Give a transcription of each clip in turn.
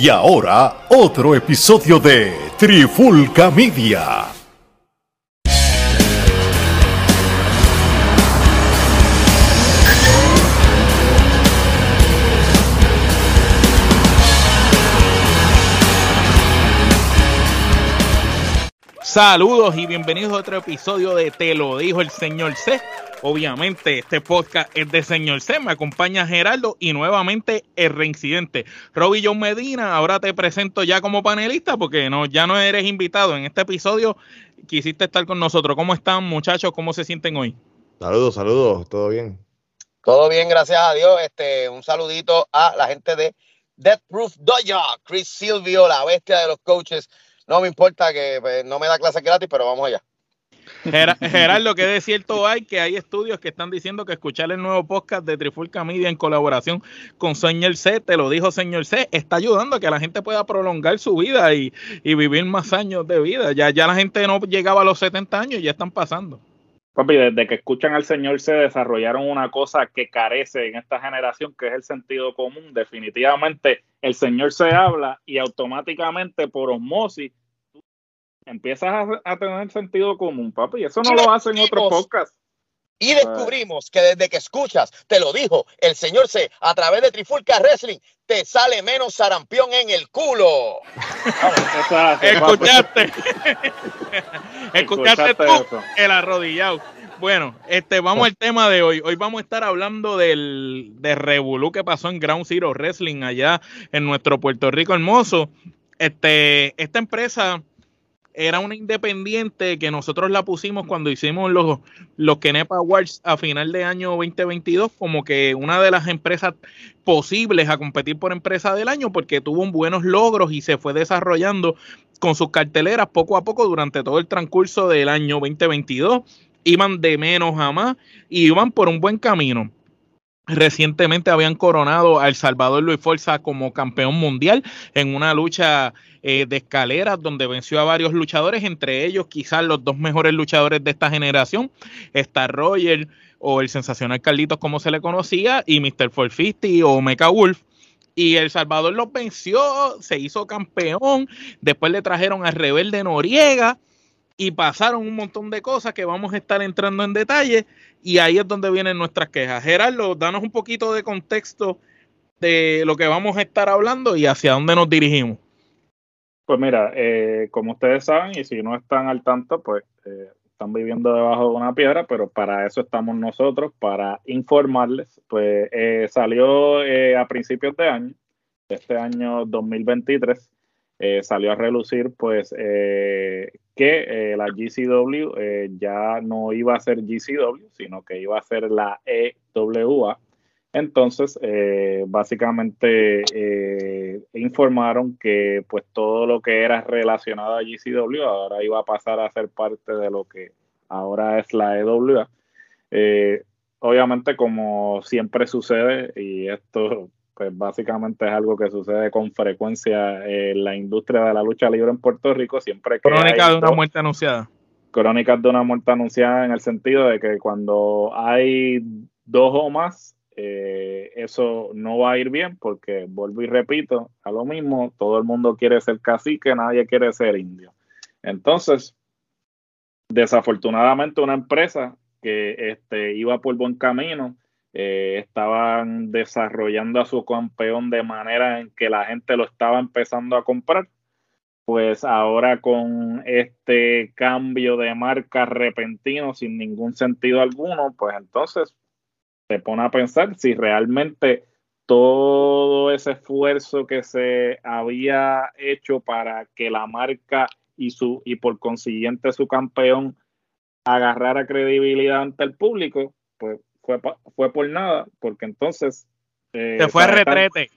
Y ahora, otro episodio de Trifulca Media. Saludos y bienvenidos a otro episodio de Te lo dijo el señor C. Obviamente este podcast es de señor C, me acompaña Gerardo y nuevamente el reincidente. Roby John Medina, ahora te presento ya como panelista porque no, ya no eres invitado. En este episodio quisiste estar con nosotros. ¿Cómo están muchachos? ¿Cómo se sienten hoy? Saludos, saludos, todo bien. Todo bien, gracias a Dios. Este, un saludito a la gente de Death Proof Dojo, Chris Silvio, la bestia de los coaches no me importa que pues, no me da clase gratis, pero vamos allá. Gerardo, que de cierto hay que hay estudios que están diciendo que escuchar el nuevo podcast de Trifulca Media en colaboración con Señor C, te lo dijo Señor C, está ayudando a que la gente pueda prolongar su vida y, vivir más años de vida. Ya, ya la gente no llegaba a los 70 años y ya están pasando. Papi, desde que escuchan al Señor se desarrollaron una cosa que carece en esta generación, que es el sentido común. Definitivamente el Señor se habla y automáticamente por osmosis empiezas a, tener sentido común, papi. Y eso no lo hacen otros podcasts. Y descubrimos que desde que escuchas, te lo dijo el señor C, a través de Trifulca Wrestling, te sale menos sarampión en el culo. Escuchaste. Escuchaste tú, el arrodillado. Bueno, este, vamos al tema de hoy. Hoy vamos a estar hablando del de Revolú que pasó en Ground Zero Wrestling allá en nuestro Puerto Rico hermoso. Este, esta empresa era una independiente que nosotros la pusimos cuando hicimos los, los Kenepa Awards a final de año 2022 como que una de las empresas posibles a competir por empresa del año porque tuvo buenos logros y se fue desarrollando con sus carteleras poco a poco durante todo el transcurso del año 2022. Iban de menos a más y iban por un buen camino. Recientemente habían coronado a El Salvador Luis Forza como campeón mundial en una lucha eh, de escaleras donde venció a varios luchadores, entre ellos quizás los dos mejores luchadores de esta generación, Star Roger o el sensacional Carlitos como se le conocía y Mr. 450 o Mecha Wolf. Y El Salvador los venció, se hizo campeón, después le trajeron a Rebelde Noriega y pasaron un montón de cosas que vamos a estar entrando en detalle y ahí es donde vienen nuestras quejas. Gerardo, danos un poquito de contexto de lo que vamos a estar hablando y hacia dónde nos dirigimos. Pues mira, eh, como ustedes saben, y si no están al tanto, pues eh, están viviendo debajo de una piedra, pero para eso estamos nosotros, para informarles. Pues eh, salió a principios de año, este año 2023, salió a relucir pues que la GCW ya no iba a ser GCW, sino que iba a ser la EWA entonces, eh, básicamente eh, informaron que pues todo lo que era relacionado a GCW ahora iba a pasar a ser parte de lo que ahora es la EWA. Eh, obviamente, como siempre sucede, y esto pues básicamente es algo que sucede con frecuencia en la industria de la lucha libre en Puerto Rico, siempre que Crónica de una muerte anunciada. Crónicas de una muerte anunciada en el sentido de que cuando hay dos o más eh, eso no va a ir bien porque, vuelvo y repito, a lo mismo, todo el mundo quiere ser cacique, nadie quiere ser indio. Entonces, desafortunadamente una empresa que este, iba por buen camino, eh, estaban desarrollando a su campeón de manera en que la gente lo estaba empezando a comprar, pues ahora con este cambio de marca repentino sin ningún sentido alguno, pues entonces te pone a pensar si realmente todo ese esfuerzo que se había hecho para que la marca y su y por consiguiente su campeón agarrara credibilidad ante el público, pues fue, fue por nada, porque entonces... Eh, se fue retrete.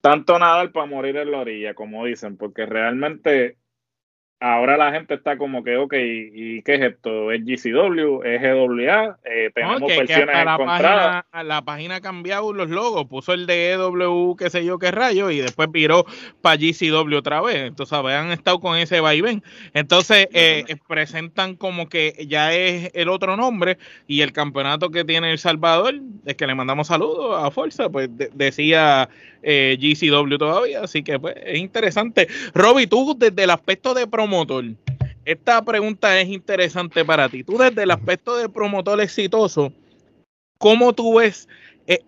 Tanto, tanto nada para morir en la orilla, como dicen, porque realmente ahora la gente está como que, ok, ¿y qué es esto? ¿Es GCW? ¿Es GWA? Eh, tenemos que versiones la encontradas. página, la página ha cambiado los logos, puso el de EW, qué sé yo qué rayo, y después viró para GCW otra vez. Entonces, habían estado con ese vaivén. Entonces, eh, presentan como que ya es el otro nombre y el campeonato que tiene El Salvador, es que le mandamos saludos a Fuerza, pues de- decía eh, GCW todavía, así que pues es interesante. Roby, tú desde el aspecto de esta pregunta es interesante para ti. Tú desde el aspecto de promotor exitoso, ¿cómo tú ves eh,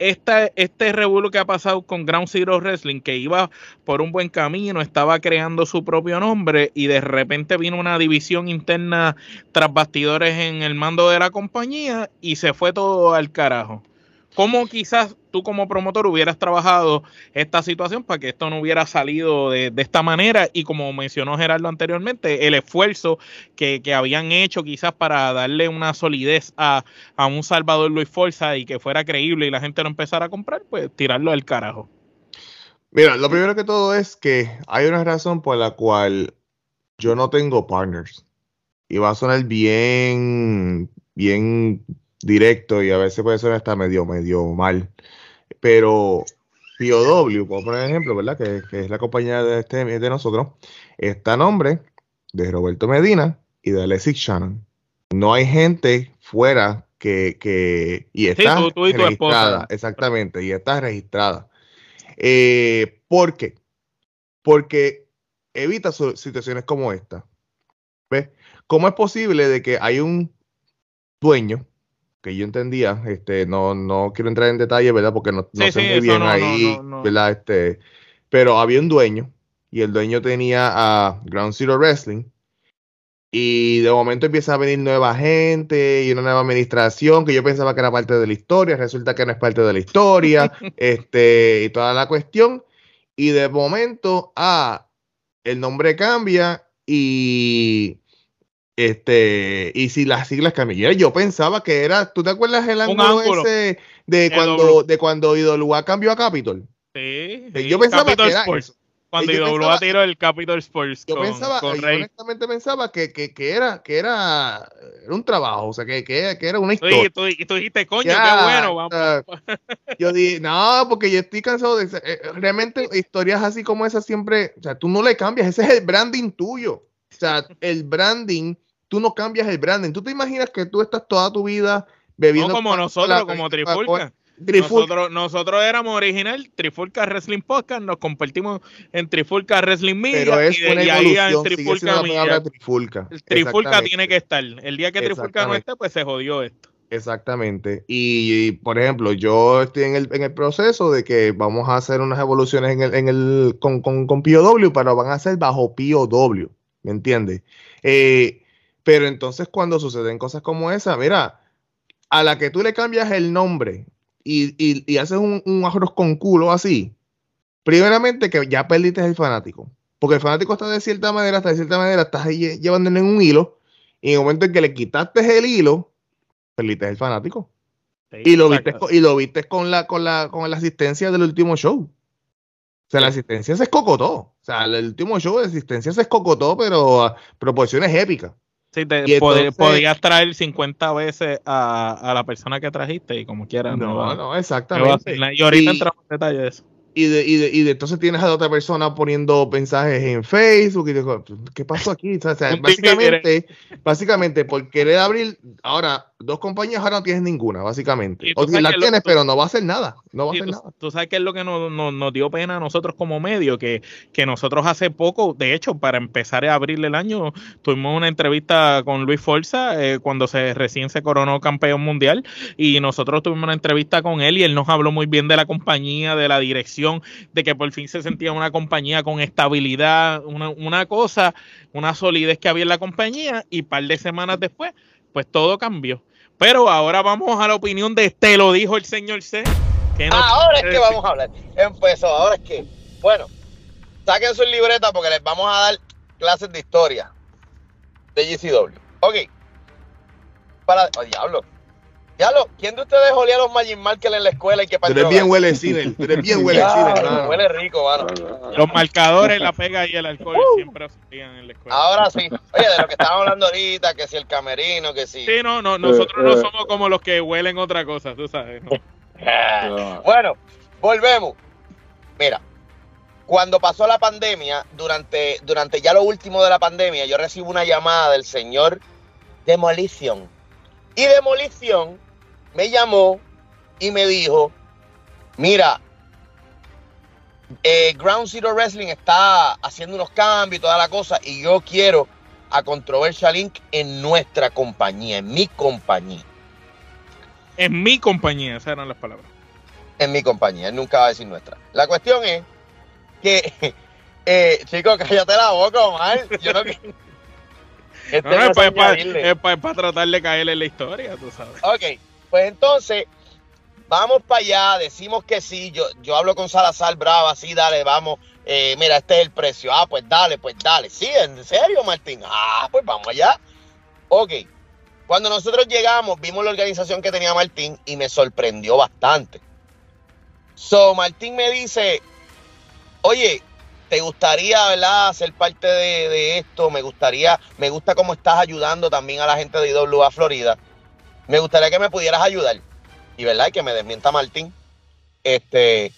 este revuelo que ha pasado con Ground Zero Wrestling, que iba por un buen camino, estaba creando su propio nombre y de repente vino una división interna tras bastidores en el mando de la compañía y se fue todo al carajo? ¿Cómo quizás tú como promotor hubieras trabajado esta situación para que esto no hubiera salido de, esta manera? Y como mencionó Gerardo anteriormente, el esfuerzo que, que habían hecho quizás para darle una solidez a, a un Salvador Luis Forza y que fuera creíble y la gente lo empezara a comprar, pues tirarlo al carajo. Mira, lo primero que todo es que hay una razón por la cual yo no tengo partners. Y va a sonar bien, bien directo y a veces puede sonar hasta medio, medio mal. Pero POW, puedo poner ejemplo, ¿verdad? Que, que es la compañía de, este, de nosotros, está a nombre de Roberto Medina y de Alexis Shannon. No hay gente fuera que, que y está tú- tú y registrada, exactamente, y está registrada. Eh, ¿Por qué? Porque evita situaciones como esta. ¿Ves? ¿Cómo es posible de que hay un dueño que yo entendía, este, no, no quiero entrar en detalle, ¿verdad? Porque no, no Sí, sé sí, muy bien no, ahí, no. ¿verdad? Este, pero había un dueño y el dueño tenía a Ground Zero Wrestling y de momento empieza a venir nueva gente y una nueva administración que yo pensaba que era parte de la historia, resulta que no es parte de la historia, este, y toda la cuestión. Y de momento, ah, el nombre cambia y este, y si las siglas cambian. Yo pensaba que era, ¿tú te acuerdas el ángulo, ángulo. ese de cuando, de cuando IWA cambió a Capitol? Sí, Sí, sí, yo pensaba Capitol que era Sports. eso. Cuando IWA pensaba- tiró el Capital Sports Yo con, pensaba, con yo Rey. honestamente pensaba que, que, que era, que era, era un trabajo, o sea, que, que, que era una historia. tú- y tú dijiste, coño, Ya, qué bueno, vamos. yo dije, no, porque yo estoy cansado de eh, realmente historias así como esas siempre, o sea, tú no le cambias, ese es el branding tuyo. O sea, el branding, tú no cambias el branding. Tú te imaginas que tú estás toda tu vida bebiendo No como nosotros, como Trifulca. Nosotros, nosotros éramos original Trifulca Wrestling Podcast, nos convertimos en Trifulca Wrestling Media pero es y, una y ahí en Trifulca Media. trifulca. El Trifulca tiene que estar. El día que Trifulca no esté, pues se jodió esto. Exactamente. Y, por ejemplo, yo estoy en el, en el proceso de que vamos a hacer unas evoluciones en el, en el, con, con, con POW, pero van a ser bajo POW, ¿me entiendes? Eh, pero entonces cuando suceden cosas como esa, mira, a la que tú le cambias el nombre y, y- y haces un, un arroz con culo así, primeramente que ya perdiste el fanático. Porque el fanático está de cierta manera, está de cierta manera, estás ahí lle- llevándole en un hilo, y en el momento en que le quitaste el hilo, perdiste el fanático. Y lo viste, y lo viste con la, con la, con la asistencia del último show. O sea, la asistencia se escocotó. O sea, el último show de asistencia se escocotó, pero a proporciones épicas. Sí, te- pod- podías traer 50 veces a, a la persona que trajiste y como quieras. No, no, va exactamente. Y ahorita Y- entramos en detalle de eso. Y de, y, de, y de entonces tienes a la otra persona poniendo mensajes en Facebook y digo, ¿qué pasó aquí? O sea, básicamente, básicamente, por querer abrir, ahora, dos compañías ahora no tienes ninguna, básicamente. O la que lo- tienes, pero no va a hacer nada. No va a hacer tú, nada. tú sabes qué es lo que nos, nos- nos dio pena a nosotros como medio, que, que nosotros hace poco, de hecho, para empezar a abrir el año, tuvimos una entrevista con Luis Forza eh, cuando se recién se coronó campeón mundial y nosotros tuvimos una entrevista con él y él nos habló muy bien de la compañía, de la dirección, de que por fin se sentía una compañía con estabilidad, una, una cosa, una solidez que había en la compañía y par de semanas después, pues todo cambió. Pero ahora vamos a la opinión de te lo dijo el señor C. que nos Ahora es que vamos a hablar. Empezó, ahora es que. Bueno, saquen su libreta porque les vamos a dar clases de historia de GCW. Ok. Para. Oh, diablo. Ya lo, ¿quién de ustedes olía los Magic Marker en la escuela y que Tú eres bien huele cine, tú eres bien huele cine. Huele rico, mano. Los marcadores, la pega y el alcohol siempre salían en la escuela. Ahora sí. Oye, de lo que estábamos hablando ahorita, que si el camerino, que si. Sí, no, no, nosotros no somos como los que huelen otra cosa, tú sabes. ¿no? Bueno, volvemos. Mira, cuando pasó la pandemia, durante, durante ya lo último de la pandemia, yo recibo una llamada del señor Demolición. Y Demolición me llamó y me dijo, mira, eh, Ground Zero Wrestling está haciendo unos cambios y toda la cosa, y yo quiero a Controversial Inc. en nuestra compañía, en mi compañía. En mi compañía, esas eran las palabras. en mi compañía. Él nunca va a decir nuestra. La cuestión es que, eh, chicos, cállate la boca, Omar. Yo no Este No, no, no es para, es tratar de caerle en la historia, tú sabes. Ok, pues entonces, vamos para allá, decimos que sí. Yo, yo hablo con Salazar Brava, sí, dale, vamos. eh, mira, este es el precio. Ah, pues dale, pues dale. Sí, en serio, Martín. Ah, pues vamos allá. Ok. Cuando nosotros llegamos, vimos la organización que tenía Martín y me sorprendió bastante. So, Martín me dice, oye, ¿te gustaría, verdad, ser parte de, de esto? Me gustaría, me gusta cómo estás ayudando también a la gente de IWA Florida. Me gustaría que me pudieras ayudar. Y verdad, y que me desmienta Martín. Este,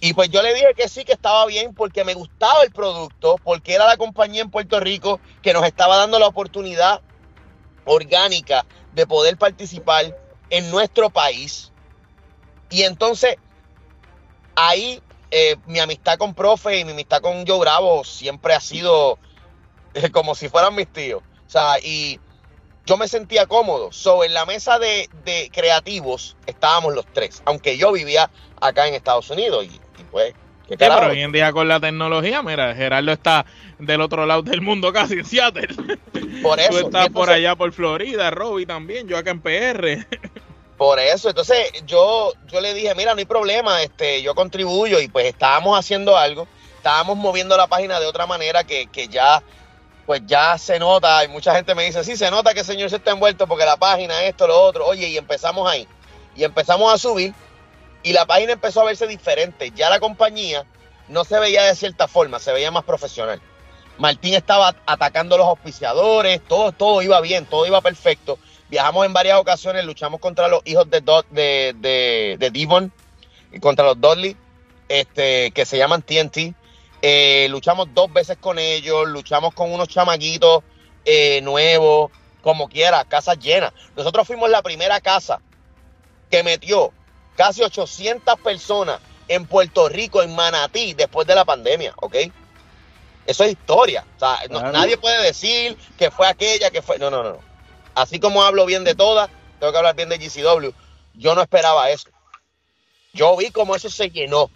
y pues yo le dije que sí, que estaba bien, porque me gustaba el producto, porque era la compañía en Puerto Rico que nos estaba dando la oportunidad orgánica de poder participar en nuestro país. Y entonces, ahí eh, mi amistad con Profe y mi amistad con Joe Bravo siempre ha sido como si fueran mis tíos. O sea, y yo me sentía cómodo. So, en la mesa de, de creativos estábamos los tres, aunque yo vivía acá en Estados Unidos. Y, y pues, ¿qué Sí, pero hoy en día con la tecnología, mira, Gerardo está del otro lado del mundo casi en Seattle. Por eso. Tú estás por allá por Florida, Robbie también, yo acá en PR. Por eso, entonces yo, yo le dije, mira, no hay problema, este, yo contribuyo y pues estábamos haciendo algo, estábamos moviendo la página de otra manera que, que ya, pues ya se nota, y mucha gente me dice, sí, se nota que el señor se está envuelto porque la página, esto, lo otro, oye, y empezamos ahí, y empezamos a subir, y la página empezó a verse diferente, ya la compañía no se veía de cierta forma, se veía más profesional. Martín estaba atacando a los auspiciadores, todo, todo iba bien, todo iba perfecto. Viajamos en varias ocasiones, luchamos contra los hijos de, Do- de, de, de Devon y contra los Dudley, este, que se llaman TNT. Eh, luchamos dos veces con ellos, luchamos con unos chamaquitos eh, nuevos, como quiera, casas llenas. Nosotros fuimos la primera casa que metió casi 800 personas en Puerto Rico, en Manatí, después de la pandemia, ¿ok? Eso es historia. O sea, no- nadie puede decir que fue aquella, que fue... No, no, no. no. Así como hablo bien de todas, tengo que hablar bien de GCW. Yo no esperaba eso. Yo vi cómo eso se llenó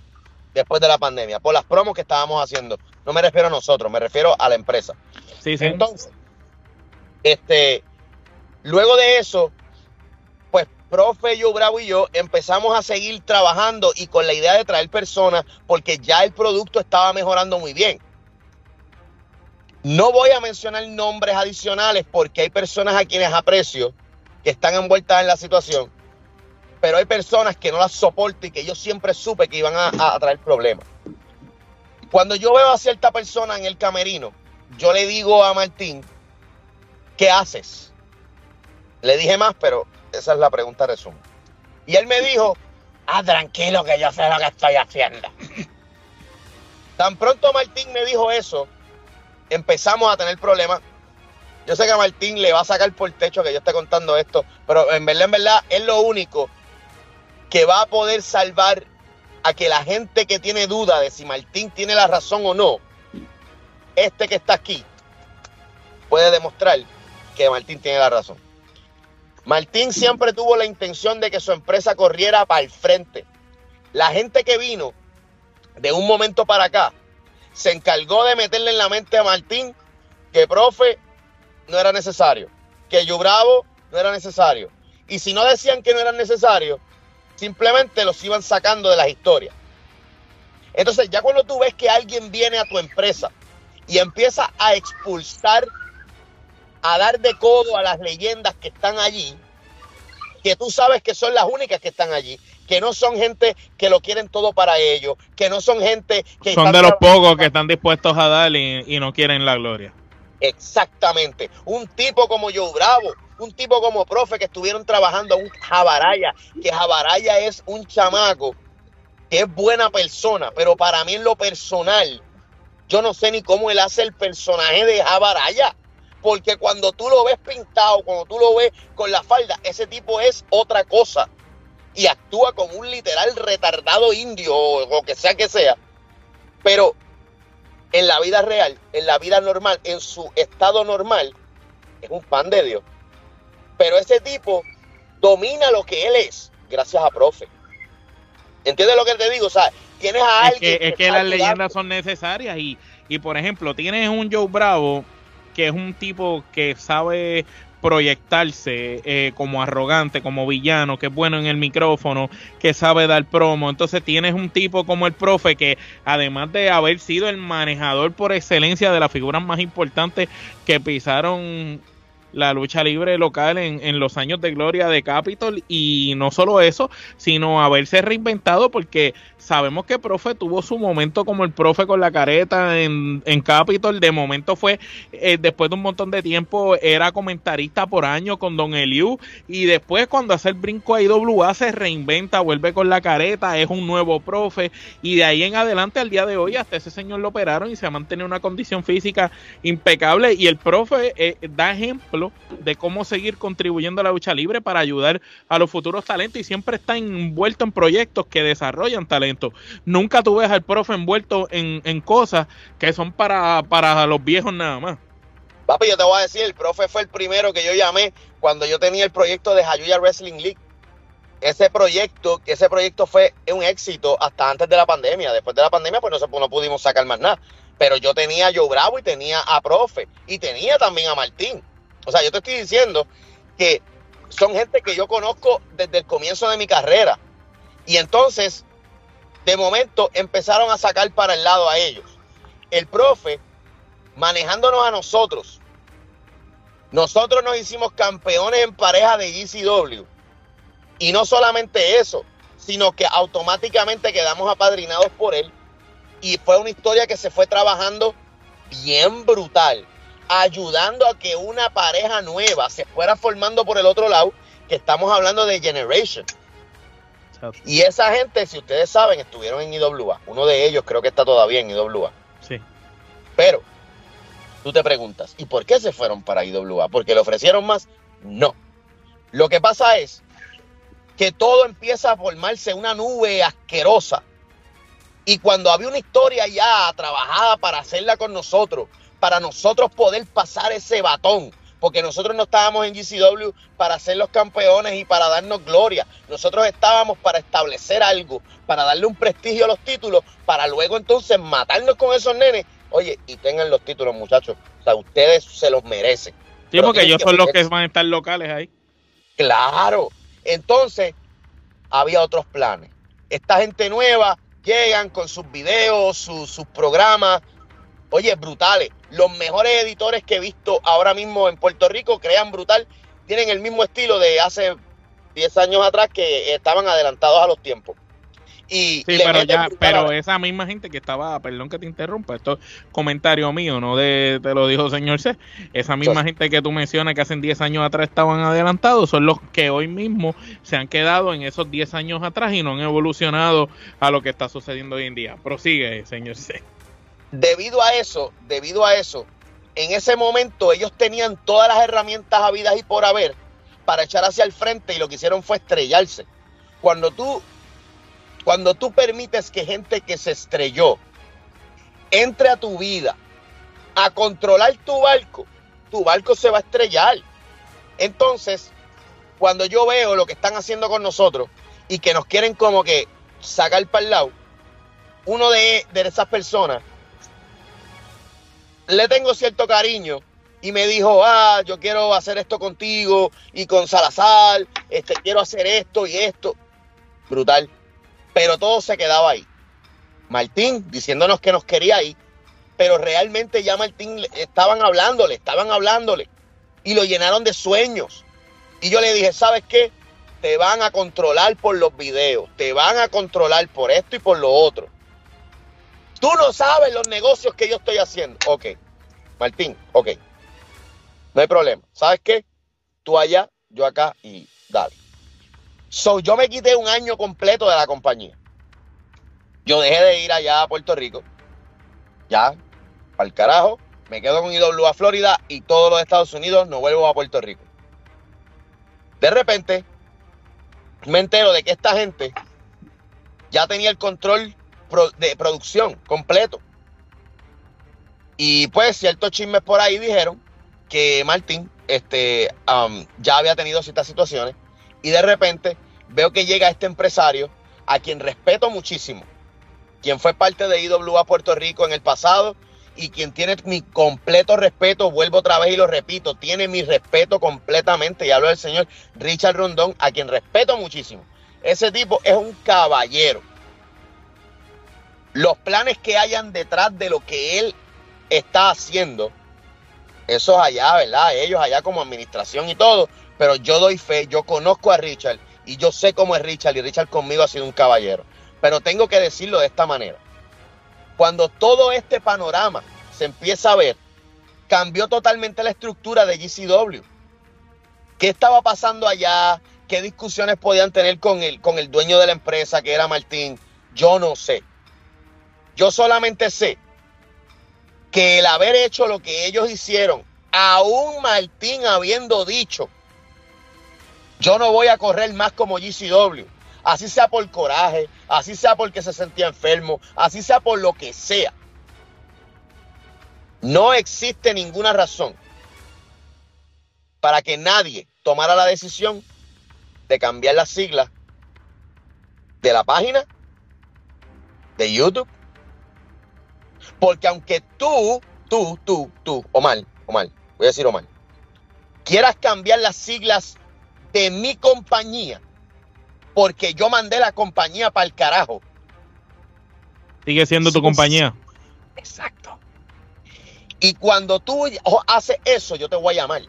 después de la pandemia, por las promos que estábamos haciendo. No me refiero a nosotros, me refiero a la empresa. Sí, sí. Entonces, este, luego de eso, pues profe, yo, Bravo y yo empezamos a seguir trabajando y con la idea de traer personas porque ya el producto estaba mejorando muy bien. No voy a mencionar nombres adicionales porque hay personas a quienes aprecio que están envueltas en la situación, pero hay personas que no las soporto y que yo siempre supe que iban a, traer problemas. Cuando yo veo a cierta persona en el camerino, yo le digo a Martín, ¿qué haces? Le dije más, pero esa es la pregunta resumen. Y él me dijo, ah, tranquilo que yo sé lo que estoy haciendo. Tan pronto Martín me dijo eso, empezamos a tener problemas. Yo sé que a Martín le va a sacar por techo que yo esté contando esto, pero en verdad, en verdad, es lo único que va a poder salvar a que la gente que tiene duda de si Martín tiene la razón o no, este que está aquí, puede demostrar que Martín tiene la razón. Martín siempre tuvo la intención de que su empresa corriera para el frente. La gente que vino de un momento para acá se encargó de meterle en la mente a Martín que profe no era necesario, que yo bravo no era necesario. Y si no decían que no eran necesarios, simplemente los iban sacando de las historias. Entonces, ya cuando tú ves que alguien viene a tu empresa y empieza a expulsar, a dar de codo a las leyendas que están allí, que tú sabes que son las únicas que están allí, que no son gente que lo quieren todo para ellos, que no son gente que... Son de los pocos que están dispuestos a dar y, no quieren la gloria. Exactamente. Un tipo como Joe Bravo, un tipo como profe que estuvieron trabajando un Jabaraya, que Jabaraya es un chamaco que es buena persona, pero para mí en lo personal, yo no sé ni cómo él hace el personaje de Jabaraya. Porque cuando tú lo ves pintado, cuando tú lo ves con la falda, ese tipo es otra cosa. Y actúa como un literal retardado indio o lo que sea que sea. Pero en la vida real, en la vida normal, en su estado normal, es un pan de Dios. Pero ese tipo domina lo que él es, gracias a profe. ¿Entiendes lo que te digo? O sea, tienes a alguien. Es que, las leyendas son necesarias y, y, por ejemplo, tienes un Joe Bravo que es un tipo que sabe proyectarse eh, como arrogante, como villano, que es bueno en el micrófono, que sabe dar promo. Entonces tienes un tipo como el profe que además de haber sido el manejador por excelencia de las figuras más importantes que pisaron la lucha libre local en, en, los años de gloria de Capitol y no solo eso, sino haberse reinventado porque sabemos que profe tuvo su momento como el profe con la careta en, en Capitol, de momento fue, eh, después de un montón de tiempo, era comentarista por año con Don Eliu, y después cuando hace el brinco a IWA se reinventa, vuelve con la careta, es un nuevo profe, y de ahí en adelante al día de hoy hasta ese señor lo operaron y se ha mantenido una condición física impecable, y el profe eh, da ejemplo de cómo seguir contribuyendo a la lucha libre para ayudar a los futuros talentos y siempre está envuelto en proyectos que desarrollan talentos Nunca tú ves al profe envuelto en, cosas que son para, para los viejos nada más. Papi, yo te voy a decir, el profe fue el primero que yo llamé cuando yo tenía el proyecto de Jayuya Wrestling League. Ese proyecto, ese proyecto fue un éxito hasta antes de la pandemia. Después de la pandemia, pues no, no pudimos sacar más nada. Pero yo tenía a Joe Bravo y tenía a Profe y tenía también a Martín. O sea, yo te estoy diciendo que son gente que yo conozco desde el comienzo de mi carrera. Y entonces, de momento empezaron a sacar para el lado a ellos. El profe, manejándonos a nosotros, nosotros nos hicimos campeones en pareja de GCW. Y no solamente eso, sino que automáticamente quedamos apadrinados por él. Y fue una historia que se fue trabajando bien brutal, ayudando a que una pareja nueva se fuera formando por el otro lado, que estamos hablando de Generation. Y esa gente, si ustedes saben, estuvieron en IWA. Uno de ellos creo que está todavía en IWA. Sí. Pero, tú te preguntas, ¿y por qué se fueron para IWA? ¿Porque le ofrecieron más? No. Lo que pasa es que todo empieza a formarse una nube asquerosa. Y cuando había una historia ya trabajada para hacerla con nosotros, para nosotros poder pasar ese batón, porque nosotros no estábamos en GCW para ser los campeones y para darnos gloria. Nosotros estábamos para establecer algo, para darle un prestigio a los títulos, para luego entonces matarnos con esos nenes. Oye, y tengan los títulos, muchachos. O sea, ustedes se los merecen. Sí, porque ellos son los que van a estar locales ahí. Claro. Entonces, había otros planes. Esta gente nueva llegan con sus videos, sus programas, oye, brutales. Los mejores editores que he visto ahora mismo en Puerto Rico crean brutal. Tienen el mismo estilo de hace 10 años atrás que estaban adelantados a los tiempos. Y sí, pero ya, pero esa misma gente que estaba, perdón que te interrumpa, esto es comentario mío, no de, te lo dijo señor C, esa misma gente que tú mencionas que hace 10 años atrás estaban adelantados, son los que hoy mismo se han quedado en esos 10 años atrás y no han evolucionado a lo que está sucediendo hoy en día. Prosigue, señor C. Debido a eso, debido a eso, en ese momento ellos tenían todas las herramientas habidas y por haber para echar hacia el frente y lo que hicieron fue estrellarse. Cuando tú, cuando tú permites que gente que se estrelló entre a tu vida a controlar tu barco, tu barco se va a estrellar. Entonces, cuando yo veo lo que están haciendo con nosotros y que nos quieren como que sacar para el lado, uno de, de esas personas le tengo cierto cariño y me dijo, ah, yo quiero hacer esto contigo y con Salazar, este, quiero hacer esto y esto. Brutal. Pero todo se quedaba ahí. Martín diciéndonos que nos quería ahí, pero realmente ya Martín estaban hablándole, estaban hablándole y lo llenaron de sueños. Y yo le dije, ¿sabes qué? te van a controlar por los videos, te van a controlar por esto y por lo otro. Tú no sabes los negocios que yo estoy haciendo. Ok, Martín, ok. No hay problema. ¿Sabes qué? Tú allá, yo acá y dale. So, yo me quité un año completo de la compañía. Yo dejé de ir allá a Puerto Rico. Ya, para el carajo. Me quedo con IWA Florida y todos los Estados Unidos no vuelvo a Puerto Rico. De repente, me entero de que esta gente ya tenía el control de producción completo. Y pues ciertos chismes por ahí dijeron que Martín este, um, ya había tenido ciertas situaciones y de repente veo que llega este empresario a quien respeto muchísimo, quien fue parte de IWA Puerto Rico en el pasado y quien tiene mi completo respeto, vuelvo otra vez y lo repito, tiene mi respeto completamente, y hablo del señor Richard Rondón, a quien respeto muchísimo. Ese tipo es un caballero. Los planes que hayan detrás de lo que él está haciendo, eso es allá, ¿verdad? Ellos allá como administración y todo, pero yo doy fe, yo conozco a Richard y yo sé cómo es Richard y Richard conmigo ha sido un caballero. Pero tengo que decirlo de esta manera. Cuando todo este panorama se empieza a ver, cambió totalmente la estructura de GCW. ¿Qué estaba pasando allá? ¿Qué discusiones podían tener con el, con el dueño de la empresa, que era Martín? Yo no sé. Yo solamente sé que el haber hecho lo que ellos hicieron, aún Martín habiendo dicho, yo no voy a correr más como GCW, así sea por coraje, así sea porque se sentía enfermo, así sea por lo que sea. No existe ninguna razón para que nadie tomara la decisión de cambiar las siglas de la página de YouTube. Porque aunque tú, tú, tú, tú, Omar, Omar, voy a decir Omar, quieras cambiar las siglas de mi compañía, porque yo mandé la compañía para el carajo. Sigue siendo tu compañía. Exacto. Y cuando tú haces eso, yo te voy a llamar.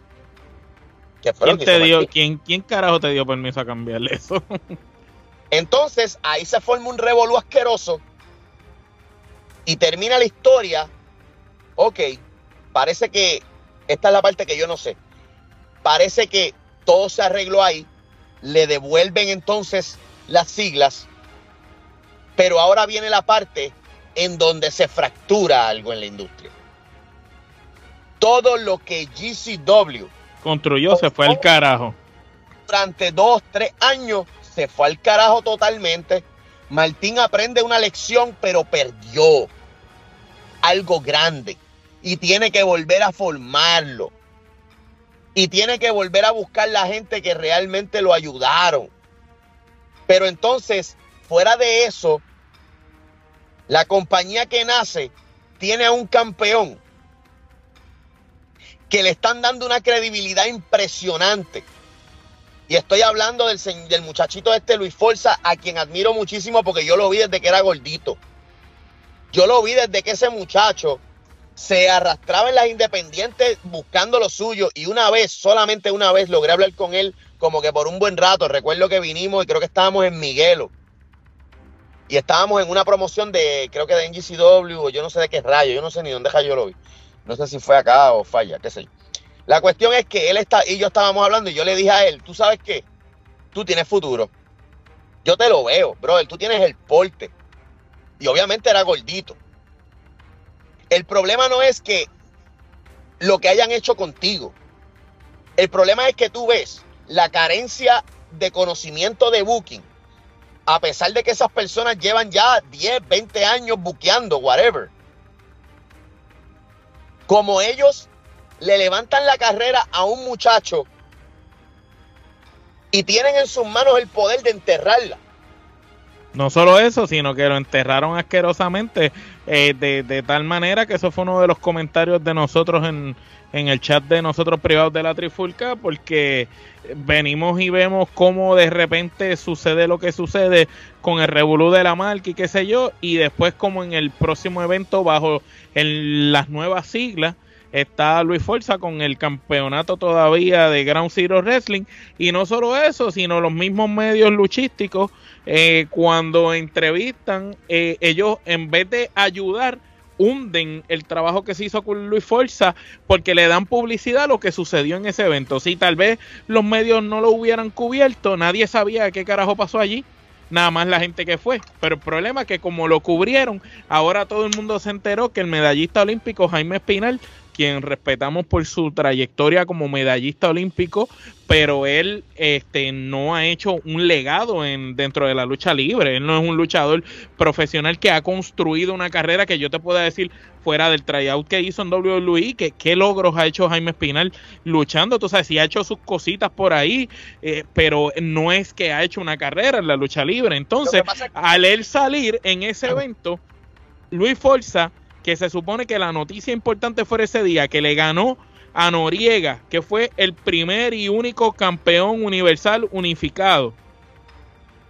¿Quién, te dio, ¿quién, ¿Quién carajo te dio permiso a cambiarle eso? Entonces, ahí se forma un revolú asqueroso y termina la historia. Ok, parece que esta es la parte que yo no sé. Parece que todo se arregló ahí le devuelven entonces las siglas, pero ahora viene la parte en donde se fractura algo en la industria. Todo lo que GCW construyó se fue al carajo. Durante dos, tres años se fue al carajo totalmente. Martín aprende una lección, pero perdió algo grande y tiene que volver a formarlo y tiene que volver a buscar la gente que realmente lo ayudaron. Pero entonces, fuera de eso, la compañía que nace tiene a un campeón que le están dando una credibilidad impresionante. Y estoy hablando del, del muchachito este Luis Forza, a quien admiro muchísimo porque yo lo vi desde que era gordito. Yo lo vi desde que ese muchacho se arrastraba en las independientes buscando lo suyo y una vez, solamente una vez, logré hablar con él como que por un buen rato. Recuerdo que vinimos y creo que estábamos en Miguelo. Y estábamos en una promoción de, creo que de NGCW, o yo no sé de qué rayo, yo no sé ni dónde yo lo vi. No sé si fue acá o falla, qué sé yo. La cuestión es que él está, y yo estábamos hablando y yo le dije a él, tú sabes qué, tú tienes futuro. Yo te lo veo, brother, tú tienes el porte. Y obviamente era gordito. El problema no es que lo que hayan hecho contigo. El problema es que tú ves la carencia de conocimiento de booking, a pesar de que esas personas llevan ya 10, 20 años buqueando, whatever. Como ellos le levantan la carrera a un muchacho y tienen en sus manos el poder de enterrarla. No solo eso, sino que lo enterraron asquerosamente eh, de, tal manera que eso fue uno de los comentarios de nosotros en, el chat de nosotros privados de la Trifulca, porque venimos y vemos cómo de repente sucede lo que sucede con el revolú de la marca y qué sé yo, y después como en el próximo evento bajo las nuevas siglas, está Luis Forza con el campeonato todavía de Ground Zero Wrestling. Y no solo eso, sino los mismos medios luchísticos, eh, cuando entrevistan, eh, ellos en vez de ayudar, hunden el trabajo que se hizo con Luis Forza porque le dan publicidad a lo que sucedió en ese evento. Si tal vez los medios no lo hubieran cubierto, nadie sabía qué carajo pasó allí nada más la gente que fue. Pero el problema es que como lo cubrieron, ahora todo el mundo se enteró que el medallista olímpico Jaime Espinal quien respetamos por su trayectoria como medallista olímpico, pero él este, no ha hecho un legado en, dentro de la lucha libre. Él no es un luchador profesional que ha construido una carrera que yo te pueda decir fuera del tryout que hizo en WWE, que qué logros ha hecho Jaime Espinal luchando. Tú sabes, sí ha hecho sus cositas por ahí, eh, pero no es que ha hecho una carrera en la lucha libre. Entonces, al él salir en ese evento, Luis Forza que se supone que la noticia importante fue ese día, que le ganó a Noriega, que fue el primer y único campeón universal unificado,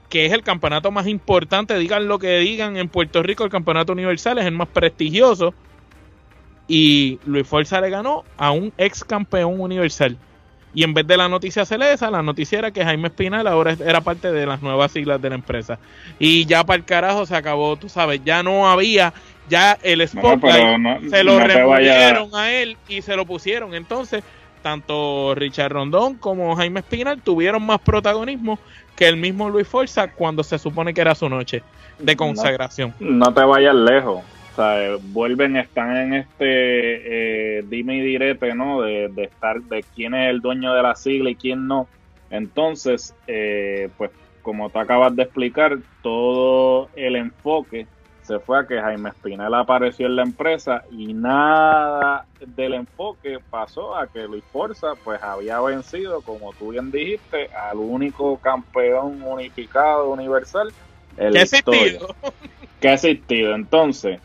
que es el campeonato más importante, digan lo que digan, en Puerto Rico el campeonato universal es el más prestigioso, y Luis Forza le ganó a un ex campeón universal. Y en vez de la noticia celesa, la noticia era que Jaime Espinal ahora era parte de las nuevas siglas de la empresa. Y ya para el carajo se acabó, tú sabes, ya no había ya el spotlight se lo removieron a él y se lo pusieron. Entonces, tanto Richard Rondón como Jaime Espinal tuvieron más protagonismo que el mismo Luis Forza cuando se supone que era su noche de consagración. No, te vayas lejos. O sea, vuelven, están en este eh, dime y direte, ¿no? De, de, estar, de quién es el dueño de la sigla y quién no. Entonces, eh, pues como te acabas de explicar, todo el enfoque se fue a que Jaime Espinel apareció en la empresa y nada del enfoque pasó a que Luis Forza pues había vencido, como tú bien dijiste, al único campeón unificado universal. El ¿Qué existido? ¿Qué ha existido? Entonces,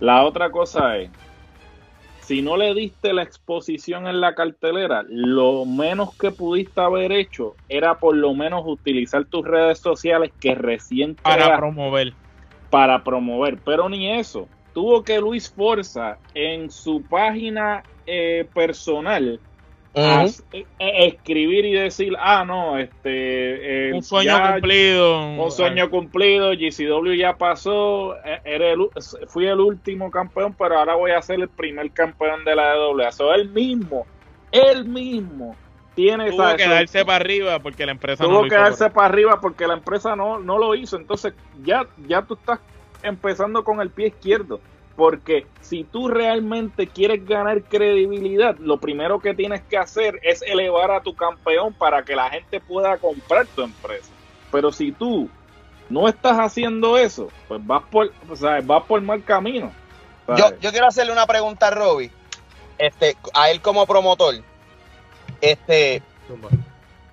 la otra cosa es, si no le diste la exposición en la cartelera, lo menos que pudiste haber hecho era por lo menos utilizar tus redes sociales que recién para promover para promover, pero ni eso. Tuvo que Luis Forza en su página eh, personal eh, eh, escribir y decir, ah, no, este... un sueño cumplido. Un sueño cumplido, GCW ya pasó, era fui el último campeón, pero ahora voy a ser el primer campeón de la EWA. Eso él mismo, él mismo tiene tuvo que darse para arriba porque la empresa tuvo que darse para arriba porque la empresa no, no lo hizo. Entonces ya ya tú estás empezando con el pie izquierdo porque si tú realmente quieres ganar credibilidad lo primero que tienes que hacer es elevar a tu campeón para que la gente pueda comprar tu empresa. Pero si tú no estás haciendo eso pues vas por o sea, vas por mal camino yo, yo quiero hacerle una pregunta a Robbie este a él como promotor este.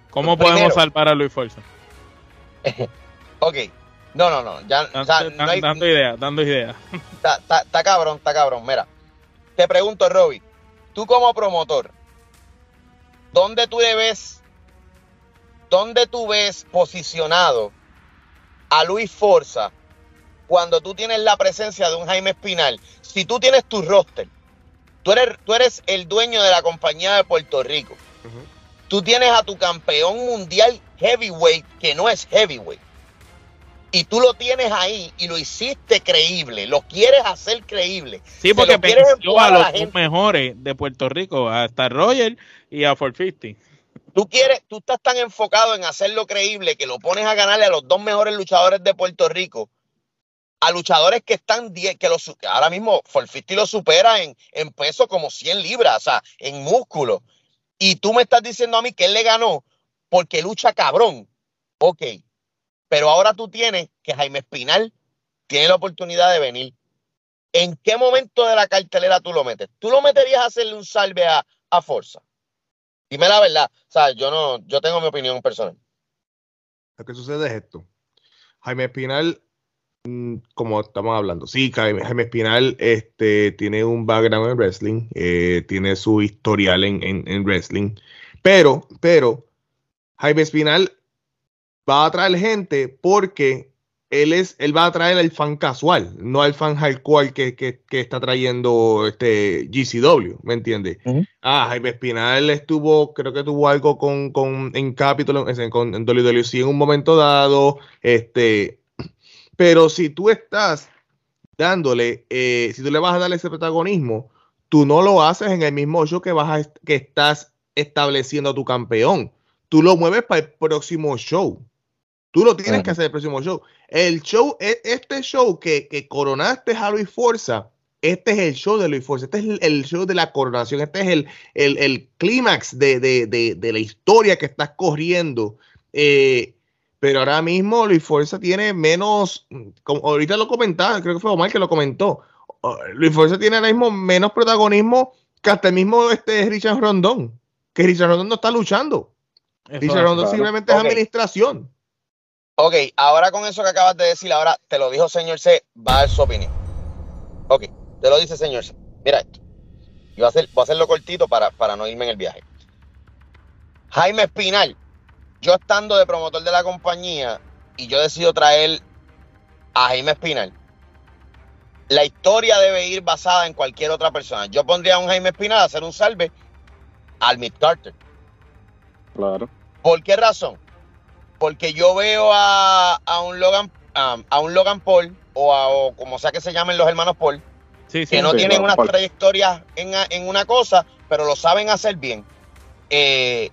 ¿Cómo podemos salvar a Luis Forza? ok. No, no, no. Ya, dando ideas, dando ideas. Está cabrón, está cabrón. Mira, te pregunto, Robbie, tú como promotor, ¿dónde tú ves, dónde tú ves posicionado a Luis Forza cuando tú tienes la presencia de un Jaime Espinal? Si tú tienes tu roster, tú eres, tú eres el dueño de la compañía de Puerto Rico Tú tienes a tu campeón mundial heavyweight que no es heavyweight. Y tú lo tienes ahí y lo hiciste creíble, lo quieres hacer creíble. Sí, porque pensó a los mejores de Puerto Rico, hasta Roger y a 450. Tú quieres, tú estás tan enfocado en hacerlo creíble que lo pones a ganarle a los dos mejores luchadores de Puerto Rico, a luchadores que están que los, ahora mismo 450 lo supera en, en peso como 100 libras, o sea, en músculo. Y tú me estás diciendo a mí que él le ganó porque lucha cabrón. Ok. Pero ahora tú tienes que Jaime Espinal tiene la oportunidad de venir. ¿En qué momento de la cartelera tú lo metes? ¿Tú lo meterías a hacerle un salve a, a Forza? Dime la verdad. O sea, yo no, yo tengo mi opinión personal. Lo que sucede es esto. Jaime Espinal como estamos hablando, sí, Jaime, Espinal este, tiene un background en wrestling, eh, tiene su historial en, wrestling, pero, pero Jaime Espinal va a traer gente porque él es, él va a traer al fan casual, no al fan hardcore que, que, que está trayendo este GCW, ¿me entiendes? Ah, Jaime Espinal estuvo, creo que tuvo algo con, con en Capitol, en, con, en WWC en un momento dado, este, pero si tú estás dándole, eh, si tú le vas a dar ese protagonismo, tú no lo haces en el mismo show que vas a que estás estableciendo a tu campeón. Tú lo mueves para el próximo show. Tú lo tienes que hacer el próximo show. El show, e- este show que, que coronaste a Luis Forza, este es el show de Luis Forza, este es el, el show de la coronación, este es el, el, el clímax de, de, de, de la historia que estás corriendo. Eh, pero ahora mismo Luis Forza tiene menos, como ahorita lo comentaba, creo que fue Omar que lo comentó. Luis Forza tiene ahora mismo menos protagonismo que hasta el mismo este Richard Rondón. Que Richard Rondón no está luchando. Eso Richard es. Rondón claro. simplemente es administración. Ok, ahora con eso que acabas de decir, ahora te lo dijo señor C, va a dar su opinión. Ok, te lo dice señor C. Mira esto. Y voy a, hacer, voy a hacerlo cortito para, para no irme en el viaje. Jaime Espinal, yo estando de promotor de la compañía y yo decido traer a Jaime Espinal, la historia debe ir basada en cualquier otra persona. Yo pondría a un Jaime Espinal a hacer un salve al Mick Carter. Claro. ¿Por qué razón? Porque yo veo a, a un Logan a, a un Logan Paul o, a, o como sea que se llamen los hermanos Paul Sí, sí. que no sí, tienen una Paul. trayectoria en, en una cosa, pero lo saben hacer bien. Eh,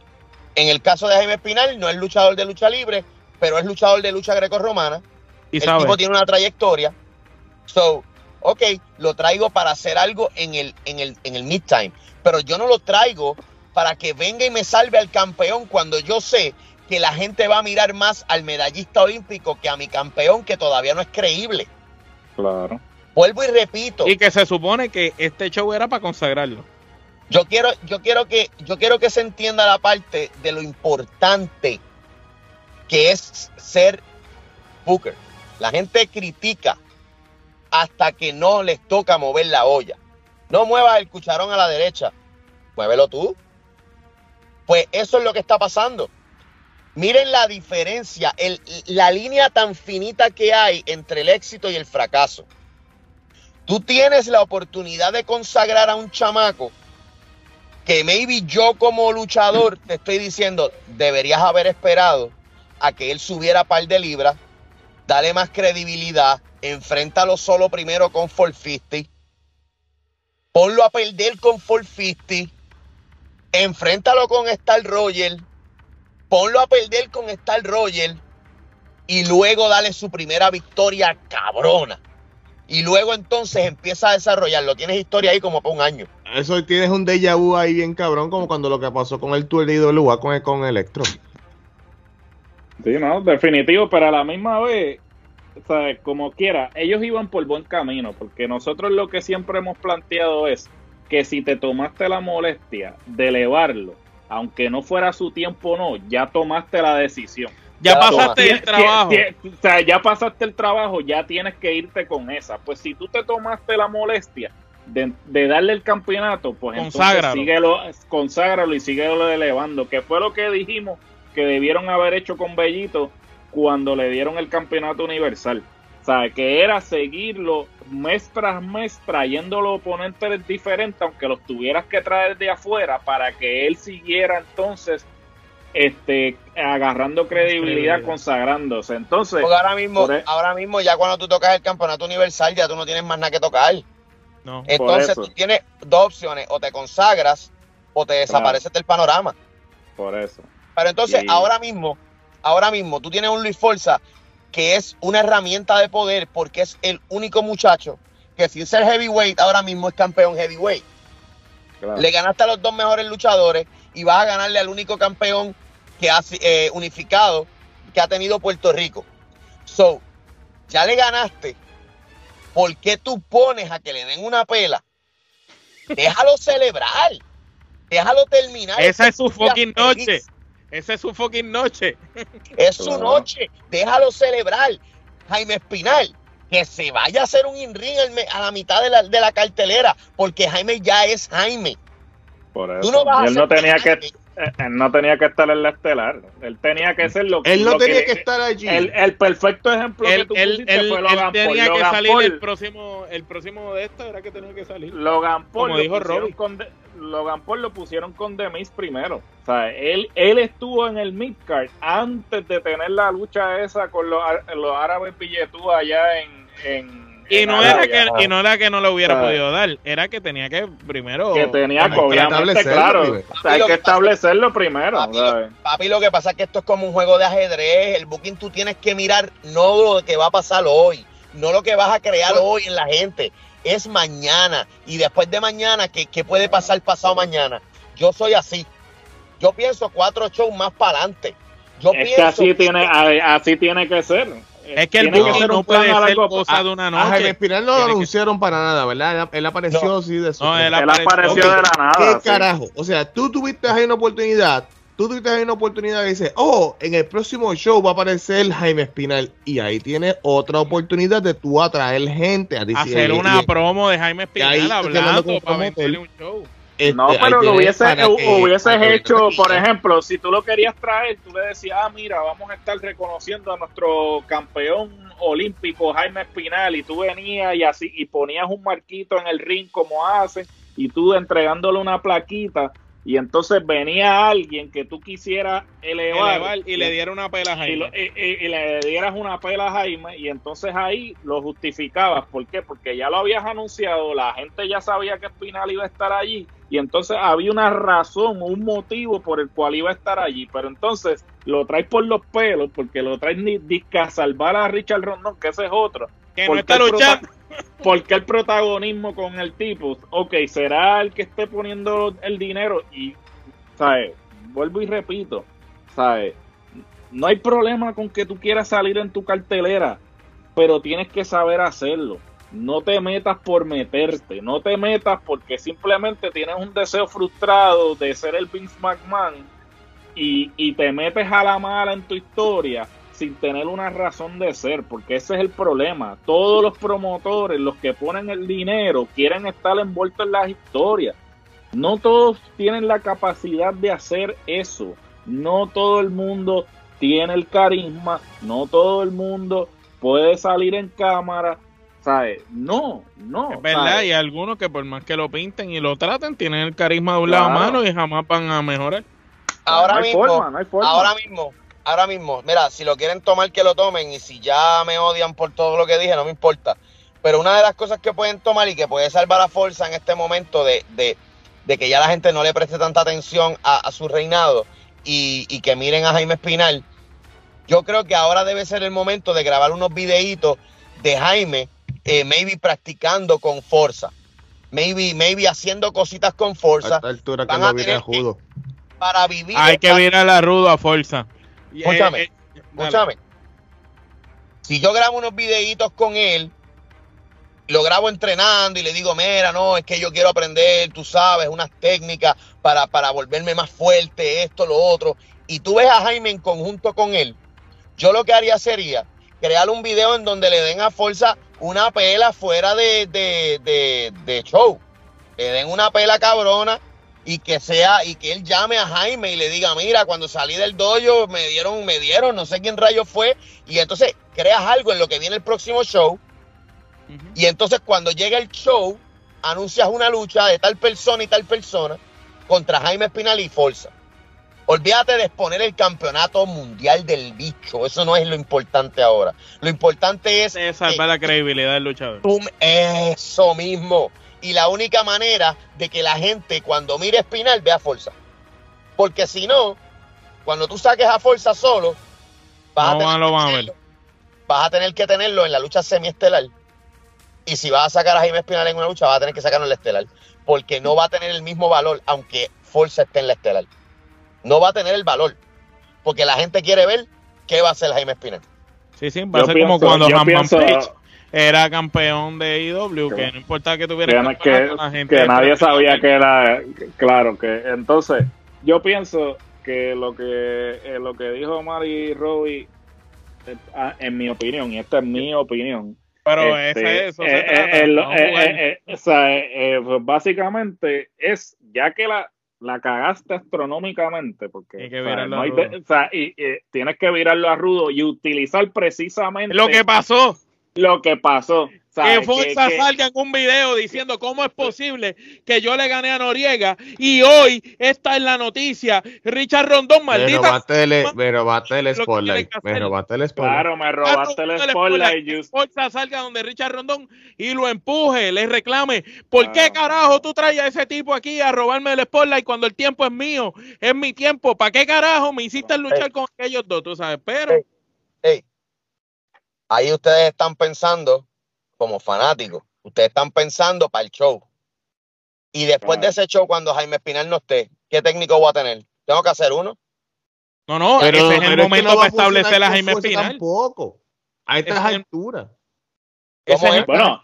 en el caso de Jaime Espinal, no es luchador de lucha libre, pero es luchador de lucha grecorromana. y el sabe. tipo tiene una trayectoria. So, ok, lo traigo para hacer algo en el, en el, en el mid-time. Pero yo no lo traigo para que venga y me salve al campeón cuando yo sé que la gente va a mirar más al medallista olímpico que a mi campeón que todavía no es creíble. Claro. Vuelvo y repito. Y que se supone que este show era para consagrarlo. Yo quiero, yo quiero que, yo quiero que se entienda la parte de lo importante que es ser Booker. La gente critica hasta que no les toca mover la olla. No muevas el cucharón a la derecha, muévelo tú. Pues eso es lo que está pasando. Miren la diferencia, la línea tan finita que hay entre el éxito y el fracaso. Tú tienes la oportunidad de consagrar a un chamaco que maybe yo como luchador te estoy diciendo, deberías haber esperado a que él subiera par de libras, dale más credibilidad, enfréntalo solo primero con 450, ponlo a perder con 450, enfréntalo con Star Roger, ponlo a perder con Star Roger y luego dale su primera victoria cabrona. Y luego entonces empieza a desarrollarlo. Tienes historia ahí como por un año. Eso tienes un déjà vu ahí bien cabrón, como cuando lo que pasó con el tour de IWA con, con Electro. Sí, no, definitivo, pero a la misma vez, o sea, como quiera, ellos iban por buen camino, porque nosotros lo que siempre hemos planteado es que si te tomaste la molestia de elevarlo, aunque no fuera su tiempo o no, ya tomaste la decisión. Ya pasaste el trabajo. o sea, ya pasaste el trabajo, ya tienes que irte con esa. Pues si tú te tomaste la molestia de, de darle el campeonato, pues Conságralo. entonces síguelo, conságralo y síguelo elevando, que fue lo que dijimos que debieron haber hecho con Bellito cuando le dieron el campeonato universal. O sea, que era seguirlo mes tras mes trayéndolo oponentes diferentes, aunque los tuvieras que traer de afuera para que él siguiera entonces este agarrando credibilidad, consagrándose. Entonces, Porque ahora mismo, e- ahora mismo ya cuando tú tocas el campeonato universal, ya tú no tienes más nada que tocar. No. Entonces tú tienes dos opciones, o te consagras o te desapareces del panorama. por eso. Pero entonces ahora mismo, ahora mismo tú tienes un Luis Forza que es una herramienta de poder porque es el único muchacho que sin ser heavyweight ahora mismo es campeón heavyweight. claro. Le ganaste a los dos mejores luchadores y vas a ganarle al único campeón que ha eh, unificado que ha tenido Puerto Rico. So, ya le ganaste. ¿Por qué tú pones a que le den una pela? Déjalo celebrar. Déjalo terminar. Esa es su fucking feliz. noche. Esa es su fucking noche. Es su noche. Déjalo celebrar. Jaime Espinal, que se vaya a hacer un in-ring al me- a la mitad de la, de la cartelera, porque Jaime ya es Jaime. Por Tú eso. no vas Y a él no tenía que Jaime. Él no tenía que estar en la estelar. Él tenía que ser lo que. Él no tenía que, estar allí. El, el perfecto ejemplo que Él, tú él, pusiste fue Logan Paul. tenía que Logan salir Paul- el próximo, el próximo de esto era que tenía que salir. Logan Paul, Como lo dijo pusieron Robbie. con de- Logan Paul lo pusieron con Demis primero. O sea, él, él estuvo en el midcard antes de tener la lucha esa con los, los árabes billetú allá en. en Y no, era que, y no era que no lo hubiera podido dar, era que tenía que primero. que tenía que Hay que obviamente establecerlo claro primero. o sea, hay que establecerlo primero Papi, ¿sabes? Papi, lo que pasa es que esto es como un juego de ajedrez. El booking tú tienes que mirar no lo que va a pasar hoy, no lo que vas a crear hoy en la gente. Es mañana. Y después de mañana, ¿qué, qué puede pasar pasado mañana? Yo soy así. Yo pienso cuatro shows más para adelante. Yo es pienso que así tiene así tiene que ser Es que el un no puede a cosa de una A Jaime noche. Espinal no lo que- anunciaron para nada, ¿verdad? Él, apareció No. así de No, sorpresa. él él apareció de la nada ¿Qué sí. carajo? O sea, tú tuviste ahí una oportunidad. Tú tuviste ahí una oportunidad y dices, oh, en el próximo show va a aparecer Jaime Espinal. Y ahí tienes otra oportunidad de tú atraer gente a decir, Hacer una y- promo de Jaime Espinal hablando para venderle un show. Este, No, pero lo hubiese, hubieses hecho, por ejemplo, si tú lo querías traer, tú le decías, ah, mira, vamos a estar reconociendo a nuestro campeón olímpico Jaime Espinal, y tú venías y así, y ponías un marquito en el ring como hacen, y tú entregándole una plaquita, y entonces venía alguien que tú quisieras elevar, Elevar y le diera una pela a y, lo- Jaime. y- le dieras una pela a Jaime y entonces ahí lo justificabas. ¿Por qué? Porque ya lo habías anunciado, la gente ya sabía que Espinal iba a estar allí y entonces había una razón, un motivo por el cual iba a estar allí. Pero entonces lo traes por los pelos porque lo traes ni disque a salvar a Richard Rondón, que ese es otro. Que no ¿Por está luchando. ¿Por qué el protagonismo con el tipo? Ok, será el que esté poniendo el dinero y, ¿sabes? Vuelvo y repito, ¿sabes? No hay problema con que tú quieras salir en tu cartelera, pero tienes que saber hacerlo. No te metas por meterte, no te metas porque simplemente tienes un deseo frustrado de ser el Vince McMahon y, y te metes a la mala en tu historia sin tener una razón de ser, porque ese es el problema. Todos los promotores, los que ponen el dinero, quieren estar envueltos en las historias. No todos tienen la capacidad de hacer eso. No todo el mundo tiene el carisma, no todo el mundo puede salir en cámara, ¿sabes? No, no. Es verdad, ¿sabes? y algunos que por más que lo pinten y lo traten, tienen el carisma de un lado a mano y jamás van a mejorar. ahora no hay mismo, forma, no hay forma. ahora mismo, ahora mismo, mira, si lo quieren tomar, que lo tomen. Y si ya me odian por todo lo que dije, no me importa. Pero una de las cosas que pueden tomar y que puede salvar a Forza en este momento de, de, de que ya la gente no le preste tanta atención a, a su reinado y, y que miren a Jaime Espinal, yo creo que ahora debe ser el momento de grabar unos videitos de Jaime, eh, maybe practicando con Forza. Maybe, maybe haciendo cositas con A Forza esta altura a viene tener judo. para vivir. Hay que mirar a Rudo a fuerza. Eh, Escúchame, eh. Escúchame. Si yo grabo unos videitos con él, lo grabo entrenando y le digo, mira, no, es que yo quiero aprender, tú sabes, unas técnicas para, para volverme más fuerte, esto, lo otro. Y tú ves a Jaime en conjunto con él, yo lo que haría sería crear un video en donde le den a fuerza una pela fuera de, de, de, de show. Le den una pela cabrona y que sea, y que él llame a Jaime y le diga, mira, cuando salí del dojo me dieron, me dieron, no sé quién rayo fue, y entonces creas algo en lo que viene el próximo show, y entonces cuando llega el show, anuncias una lucha de tal persona y tal persona contra Jaime Espinal y Forza. Olvídate de exponer el campeonato mundial del bicho, eso no es lo importante ahora. Lo importante es Es salvar la credibilidad del luchador. Eso mismo. Y la única manera de que la gente cuando mire a Espinal vea a Forza. Porque si no, cuando tú saques a Forza solo, vas, No a tener que tenerlo- vas a tener que tenerlo en la lucha semiestelar. Y si vas a sacar a Jaime Espinal en una lucha, vas a tener que sacarlo en la estelar. Porque no va a tener el mismo valor, aunque Forza esté en la estelar. No va a tener el valor. Porque la gente quiere ver qué va a hacer Jaime Espinal. Sí, sí, va a ser como cuando yo Hanman pienso- Page era campeón de IW, que no importaba que tuviera que, la gente que nadie sabía que- era claro que entonces yo pienso que lo que eh, lo que dijo Mari Robbie eh, ah, en mi opinión y esta es mi opinión Pero este, es eso básicamente es ya que la la cagaste astronómicamente porque que o sea, virarlo no a hay rudo. de- o sea, y, y tienes que virarlo a rudo y utilizar precisamente Lo que pasó, lo que pasó. que ¿sabes? Forza que- salga en un video diciendo cómo es posible que yo le gané a Noriega y hoy esta es la noticia. Richard Rondón, Me maldita. robaste el, me robaste el que spotlight. tienen que Me robaste el spotlight. Claro, me robaste el spotlight. que Forza salga donde Richard Rondón y lo empuje, le reclame. ¿Por qué carajo tú traes a ese tipo aquí a robarme el spotlight cuando el tiempo es mío? Es mi tiempo. ¿Para qué carajo me hiciste luchar con aquellos dos? Tú sabes, pero ahí ustedes están pensando como fanáticos, ustedes están pensando para el show. Y después Claro. de ese show, cuando Jaime Espinal no esté, ¿qué técnico voy a tener? Tengo que hacer uno. no, no, Pero- ese es pero el que momento no para establecer a Jaime Espinal. Tampoco. A estas es alturas. Ese ¿Cómo es el- Bueno,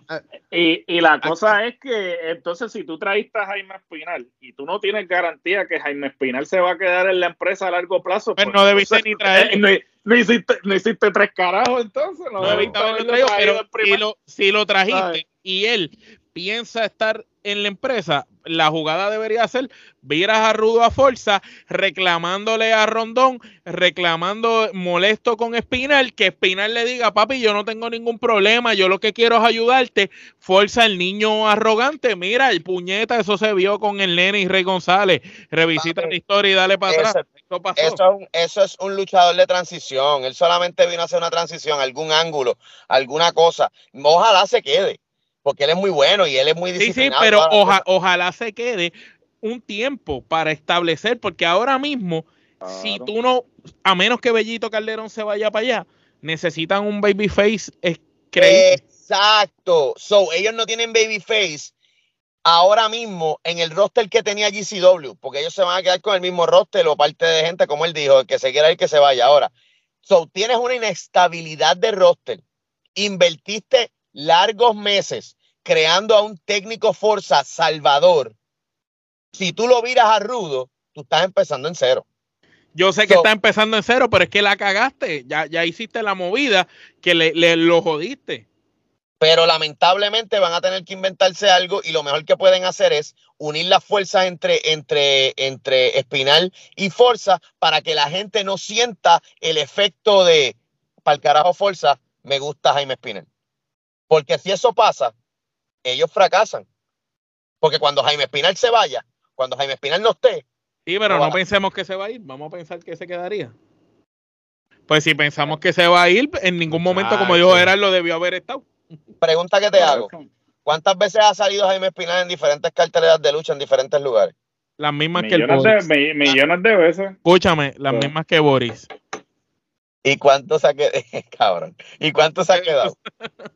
y, y la cosa es que entonces si tú traíste a Jaime Espinal y tú no tienes garantía que Jaime Espinal se va a quedar en la empresa a largo plazo, Pues no debiste entonces, ni traer. eh, no, hiciste, no hiciste tres carajos entonces, no, No debiste debiste haberlo haberlo traído, traído pero si lo, si lo trajiste y él piensa estar en la empresa, la jugada debería ser viras a Rudo a Forza, reclamándole a Rondón, reclamando molesto con Espinal, que Espinal le diga, papi, yo no tengo ningún problema, yo lo que quiero es ayudarte. Forza, el niño arrogante, mira, el puñeta, eso se vio con el nene y Rey González. Revisita Papi, la historia y dale para atrás. Eso pasó. Eso es, un, eso es un luchador de transición. Él solamente vino a hacer una transición, algún ángulo, alguna cosa. Ojalá se quede, porque él es muy bueno y él es muy Sí, sí, disciplinado. pero oja- ojalá se quede un tiempo para establecer, porque ahora mismo, si tú no, a menos que Bellito Calderón se vaya para allá, necesitan un babyface creíble. Exacto. So, ellos no tienen babyface ahora mismo en el roster que tenía GCW, porque ellos se van a quedar con el mismo roster o parte de gente, como él dijo, el que se quiera ir que se vaya ahora. So, tienes una inestabilidad de roster. Invertiste largos meses creando a un técnico Forza Salvador. Si tú lo viras a Rudo, tú estás empezando en cero. Yo sé que so- está empezando en cero, pero es que la cagaste, ya, ya hiciste la movida que le, le- lo jodiste. Pero lamentablemente van a tener que inventarse algo y lo mejor que pueden hacer es unir las fuerzas entre, entre, entre Espinal y Forza para que la gente no sienta el efecto de, para el carajo Forza, me gusta Jaime Espinal. Porque si eso pasa, ellos fracasan. Porque cuando Jaime Espinal se vaya, cuando Jaime Espinal no esté, Sí, pero No pensemos que se va a ir, vamos a pensar que se quedaría. Pues si pensamos que se va a ir, en ningún momento, como dijo Muchacho. Gerardo, debió haber estado. Pregunta que te hago, ¿cuántas veces ha salido Jaime Espinal en diferentes carteleras de lucha en diferentes lugares? Las mismas que el Millones Boris. de, mi- millones de veces. Escúchame, las Ah. mismas que Boris. ¿Y cuánto se ha quedado? Cabrón. ¿Y cuánto se ha quedado?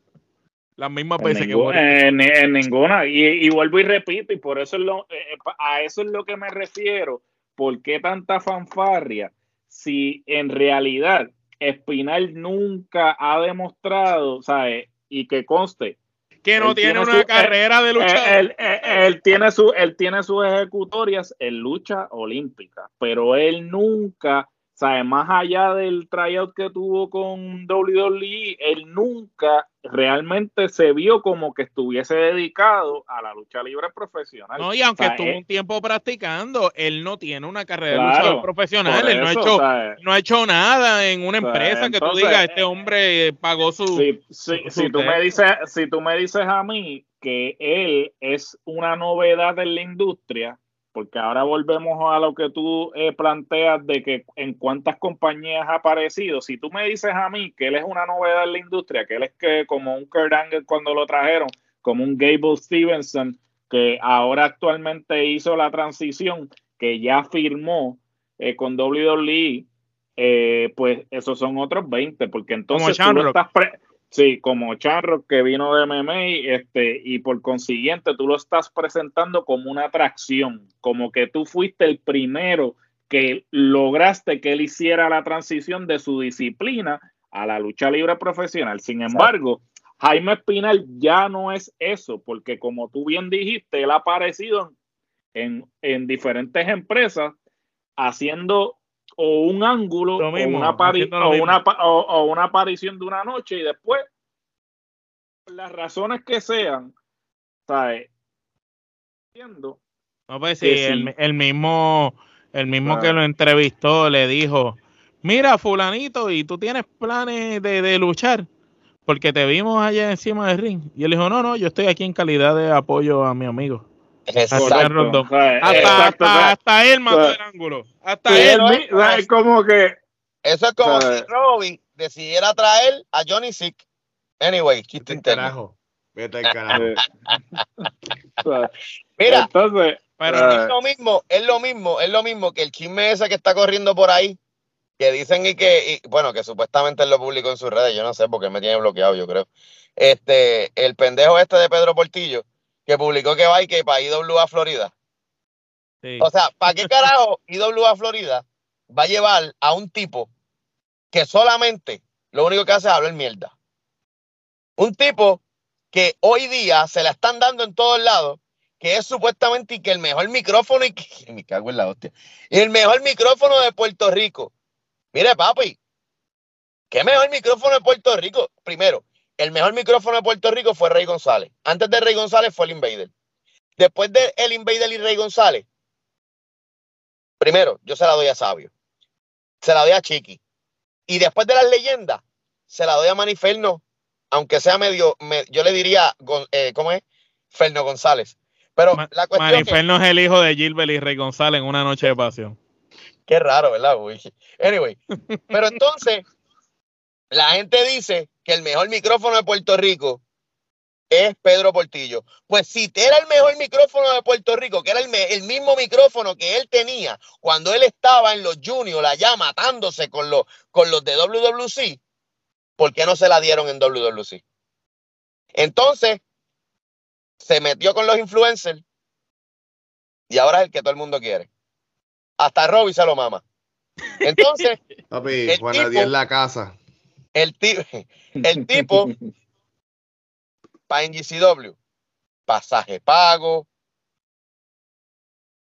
Las mismas En, veces que Boris. en- en ninguna. Y, y vuelvo y repito, y por eso es lo, eh, pa- a eso es lo que me refiero. ¿Por qué tanta fanfarria? Si en realidad Espinal nunca ha demostrado, ¿sabes? Y que conste, que no tiene tiene una su- carrera de lucha. Eh, Él, él- él tiene su, él tiene sus ejecutorias en lucha olímpica, pero él nunca, ¿sabe? Más allá del tryout que tuvo con WWE, él nunca realmente se vio como que estuviese dedicado a la lucha libre profesional. no, y aunque estuvo eh, un tiempo practicando, él no tiene una carrera de luchador profesional. Él no ha hecho, ¿sabe? no ha hecho nada en una empresa que tú digas, este eh, hombre pagó su. Si, si- su- si tú me dices, si tú me dices a mí que él es una novedad en la industria, porque ahora volvemos a lo que tú eh, planteas de que en cuántas compañías ha aparecido. Si tú me dices a mí que él es una novedad en la industria, que él es que como un Kurt Angle cuando lo trajeron, como un Gable Stevenson, que ahora actualmente hizo la transición, que ya firmó eh, con WWE, eh, pues esos son otros 20, porque entonces tú lo estás pre- sí, como Charro que vino de MMA, este, y por consiguiente tú lo estás presentando como una atracción, como que tú fuiste el primero que lograste que él hiciera la transición de su disciplina a la lucha libre profesional. Sin embargo, Jaime Espinal ya no es eso, porque como tú bien dijiste, él ha aparecido en, en diferentes empresas haciendo o un ángulo Lo mismo, o, una o una aparición de una noche y después, por las razones que sean, ¿sabes? Entiendo No, pues sí, el, el, mismo, el mismo que lo entrevistó le dijo, mira, fulanito, ¿y tú tienes planes de, de luchar? Porque te vimos allá encima del ring. Y él dijo, no, no, yo estoy aquí en calidad de apoyo a mi amigo. Exacto. hasta, hasta, él mató el ángulo. Hasta él. Es como que. Eso es como si Robin decidiera traer a Johnny Sick. Anyway, chiste carajo. Vete al carajo. Mira, Entonces, pero es lo mismo, es lo mismo, es lo mismo que el chisme ese que está corriendo por ahí, que dicen y que, bueno, que supuestamente él lo publicó en sus redes, yo no sé porque me tiene bloqueado, yo creo. Este, el pendejo este de Pedro Portillo, que publicó que va y que para IWA Florida. O sea, ¿para qué carajo IWA Florida va a llevar a un tipo que solamente lo único que hace es hablar mierda? Un tipo que hoy día se la están dando en todos lados, que es supuestamente y que el mejor micrófono y que me cago en la hostia. El mejor micrófono de Puerto Rico. Mire, papi, ¿qué mejor micrófono de Puerto Rico? Primero, el mejor micrófono de Puerto Rico fue Rey González. Antes de Rey González fue el Invader. Después de el Invader y Rey González, primero, yo se la doy a Sabio. Se la doy a Chiqui. Y después de las leyendas, se la doy a Maniferno, aunque sea medio, yo le diría, eh, ¿cómo es? Ferno González. Pero la cuestión Maniferno es, el hijo de Gilbert y Rey González en una noche de pasión. Qué raro, ¿verdad? Anyway, pero entonces, la gente dice que el mejor micrófono de Puerto Rico es Pedro Portillo. Pues si era el mejor micrófono de Puerto Rico, que era el, mismo micrófono que él tenía cuando él estaba en los juniors allá matándose con los, con los de WWC, ¿por qué no se la dieron en WWC? Entonces, se metió con los influencers y ahora es el que todo el mundo quiere. Hasta Robbie se lo mama. Entonces, Papi, Juana Díaz la casa. El, el tipo, para NGCW, pasaje pago.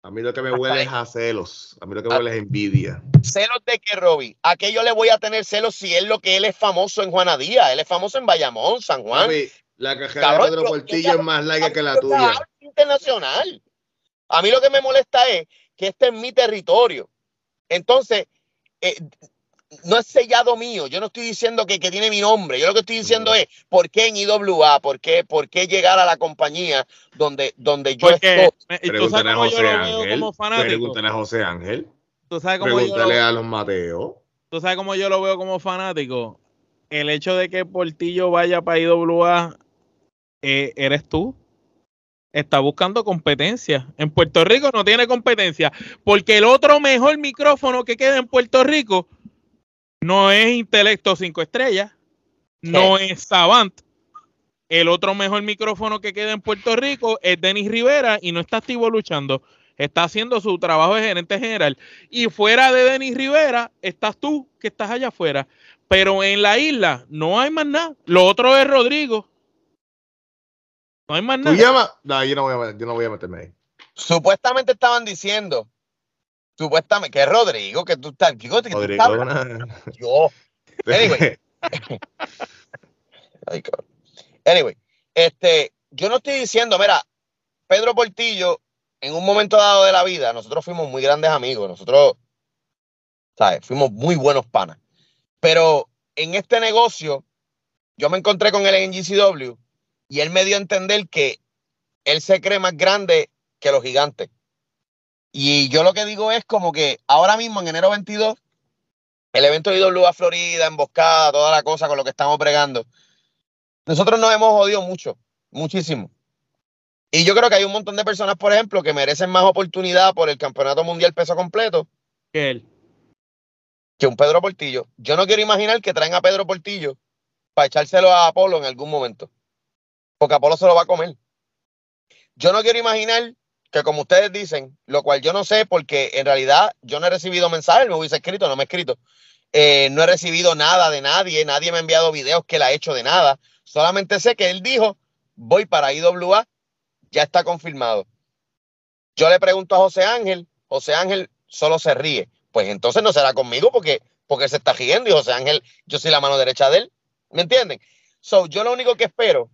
A mí lo que me huele es a celos. A mí lo que me huele es envidia. ¿Celos de qué, Robbie? ¿A qué yo le voy a tener celos si es lo que él es famoso en Juanadía? Él es famoso en Bayamón, San Juan. la cajera de Pedro Portillo es más larga que la tuya. Internacional. A mí lo que me molesta es que este es mi territorio. Entonces, eh, no es sellado mío. Yo no estoy diciendo que, tiene mi nombre. Yo lo que estoy diciendo es por qué en IWA, por qué, por qué llegar a la compañía donde, donde yo estoy. Pregúntale a José Ángel. Pregúntale a José Ángel. ¿Tú sabes cómo Pregúntale yo a los Mateo. Tú sabes cómo yo lo veo como fanático. El hecho de que Portillo vaya para IWA, eh, eres tú. Está buscando competencia. En Puerto Rico no tiene competencia. Porque el otro mejor micrófono que queda en Puerto Rico no es Intelecto 5 estrellas, no es Savant. El otro mejor micrófono que queda en Puerto Rico es Denis Rivera y no está activo luchando. Está haciendo su trabajo de gerente general. Y fuera de Denis Rivera, estás tú, que estás allá afuera. Pero en la isla no hay más nada. Lo otro es Rodrigo. No hay más nada. llama? No, yo no voy a, yo no voy a meterme ahí. Supuestamente estaban diciendo Supuestamente, que es Rodrigo, que tú estás. Que Rodrigo, Yo. Anyway. anyway, este, yo no estoy diciendo, mira, Pedro Portillo, en un momento dado de la vida, nosotros fuimos muy grandes amigos, nosotros, ¿sabes? Fuimos muy buenos panas. Pero en este negocio, yo me encontré con él en GCW y él me dio a entender que él se cree más grande que los gigantes. Y yo lo que digo es como que ahora mismo, en enero 22, el evento de IWA Florida, emboscada, toda la cosa con lo que estamos bregando, nosotros nos hemos jodido mucho, muchísimo. Y yo creo que hay un montón de personas, por ejemplo, que merecen más oportunidad por el campeonato mundial peso completo. Que él. Que un Pedro Portillo. Yo no quiero imaginar que traen a Pedro Portillo para echárselo a Apolo en algún momento. Porque Apolo se lo va a comer. Yo no quiero imaginar que como ustedes dicen, lo cual yo no sé porque en realidad yo no he recibido mensajes, me hubiese escrito, no me he escrito. Eh, no he recibido nada de nadie, nadie me ha enviado videos que él ha hecho de nada. Solamente sé que él dijo, voy para IWA, ya está confirmado. Yo le pregunto a José Ángel, José Ángel solo se ríe. Pues entonces no será conmigo porque, porque se está riendo y José Ángel, yo soy la mano derecha de él. ¿Me entienden? So, yo lo único que espero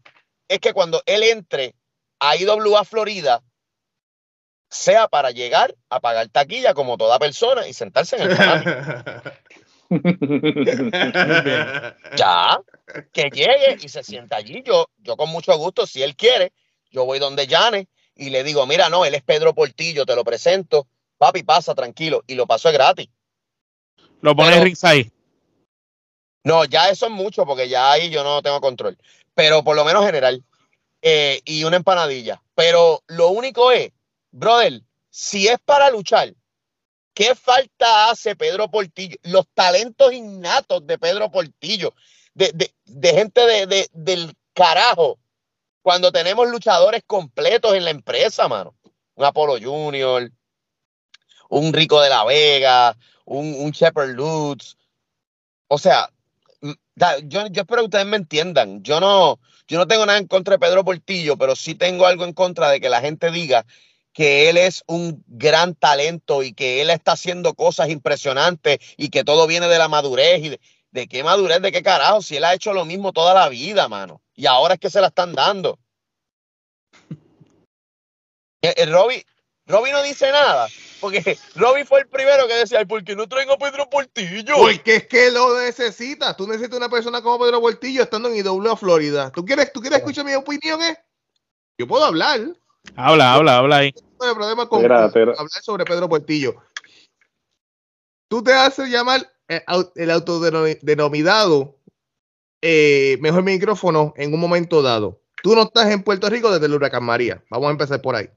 es que cuando él entre a IWA Florida, sea para llegar a pagar taquilla como toda persona y sentarse en el ya, que llegue y se sienta allí. Yo, yo con mucho gusto, si él quiere, yo voy donde Llane y le digo, mira, no, él es Pedro Portillo, te lo presento, papi, pasa tranquilo, y lo paso es gratis. Lo pones Rix ahí. No, ya eso es mucho, porque ya ahí yo no tengo control. Pero por lo menos general. Eh, y una empanadilla. Pero lo único es, brother, si es para luchar, ¿qué falta hace Pedro Portillo? Los talentos innatos de Pedro Portillo, de, de, gente de, del carajo, cuando tenemos luchadores completos en la empresa, mano. Un Apolo Junior, un Rico de la Vega, un, un Shepard Lutz. O sea, yo, yo espero que ustedes me entiendan. Yo no, yo no tengo nada en contra de Pedro Portillo, pero sí tengo algo en contra de que la gente diga que él es un gran talento y que él está haciendo cosas impresionantes y que todo viene de la madurez y de, de qué madurez, de qué carajo, si él ha hecho lo mismo toda la vida, mano. Y ahora es que se la están dando. Robbie, Robbie no dice nada, porque Robbie fue el primero que decía, ¿por qué no traigo a Pedro Portillo? Porque es que lo necesitas. Tú necesitas una persona como Pedro Portillo estando en IW Florida. ¿Tú quieres, tú quieres escuchar mi opinión? Eh? Yo puedo hablar. Habla, habla, habla ahí. No hay problema con, hablar sobre Pedro Portillo. Tú te haces llamar eh, el autodenominado eh, mejor micrófono en un momento dado. Tú no estás en Puerto Rico desde el huracán María. Vamos a empezar por ahí.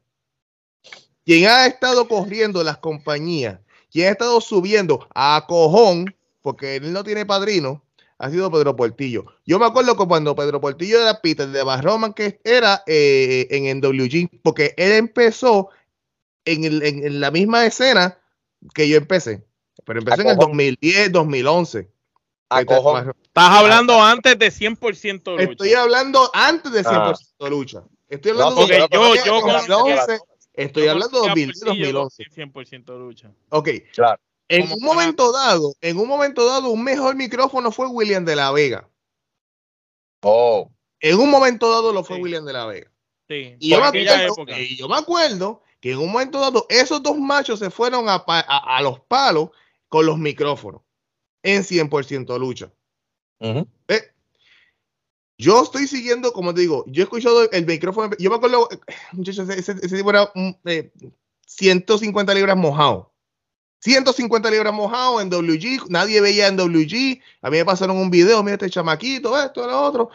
Quien ha estado corriendo las compañías, quien ha estado subiendo a cojón, porque él no tiene padrino, ha sido Pedro Portillo. Yo me acuerdo que cuando Pedro Portillo era Peter de Barroman, que era eh, en NWG, porque él empezó en, el, en, la misma escena que yo empecé, pero empecé en el 2010, 2011. Estás hablando antes de 100% lucha. Estoy hablando antes de 100% ah. lucha. Estoy hablando no, de yo, yo, 2011, Estoy hablando de 2011. 100% lucha. Ok. Claro. En un momento dado, en un momento dado, un mejor micrófono fue William de la Vega. Oh. En un momento dado lo fue William de la Vega. Sí. Y yo, me acuerdo, y yo me acuerdo que en un momento dado esos dos machos se fueron a, a, a los palos con los micrófonos en 100% lucha. Uh yo estoy siguiendo, como te digo, yo he escuchado el micrófono. Yo me acuerdo, muchachos, ese, ese tipo era 150 eh, libras mojado. 150 libras mojado en WG. Nadie veía en WG. A mí me pasaron un video, mira este chamaquito, esto, lo otro.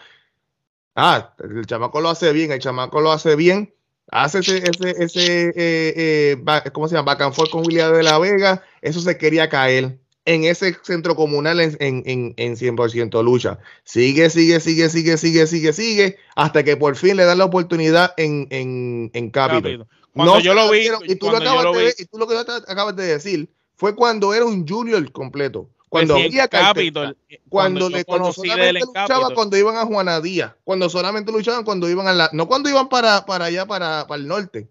Ah, el chamaco lo hace bien, el chamaco lo hace bien. Hace ese, ese, ese eh, eh, ¿cómo se llama? Back and forth con William de la Vega. Eso se quería caer en ese centro comunal en, en, en, 100% lucha. Sigue, sigue, sigue, sigue, sigue, sigue, sigue, hasta que por fin le dan la oportunidad en, en, en Capitol. Cuando yo lo vi, y tú, lo acabas de, y tú lo que acabas de decir fue cuando era un junior completo. Cuando pues había Capitol, cuando, le, cuando solamente luchaba cuando iban a Juana Díaz, cuando solamente luchaban cuando iban a la, no cuando iban para, para allá, para, para el norte.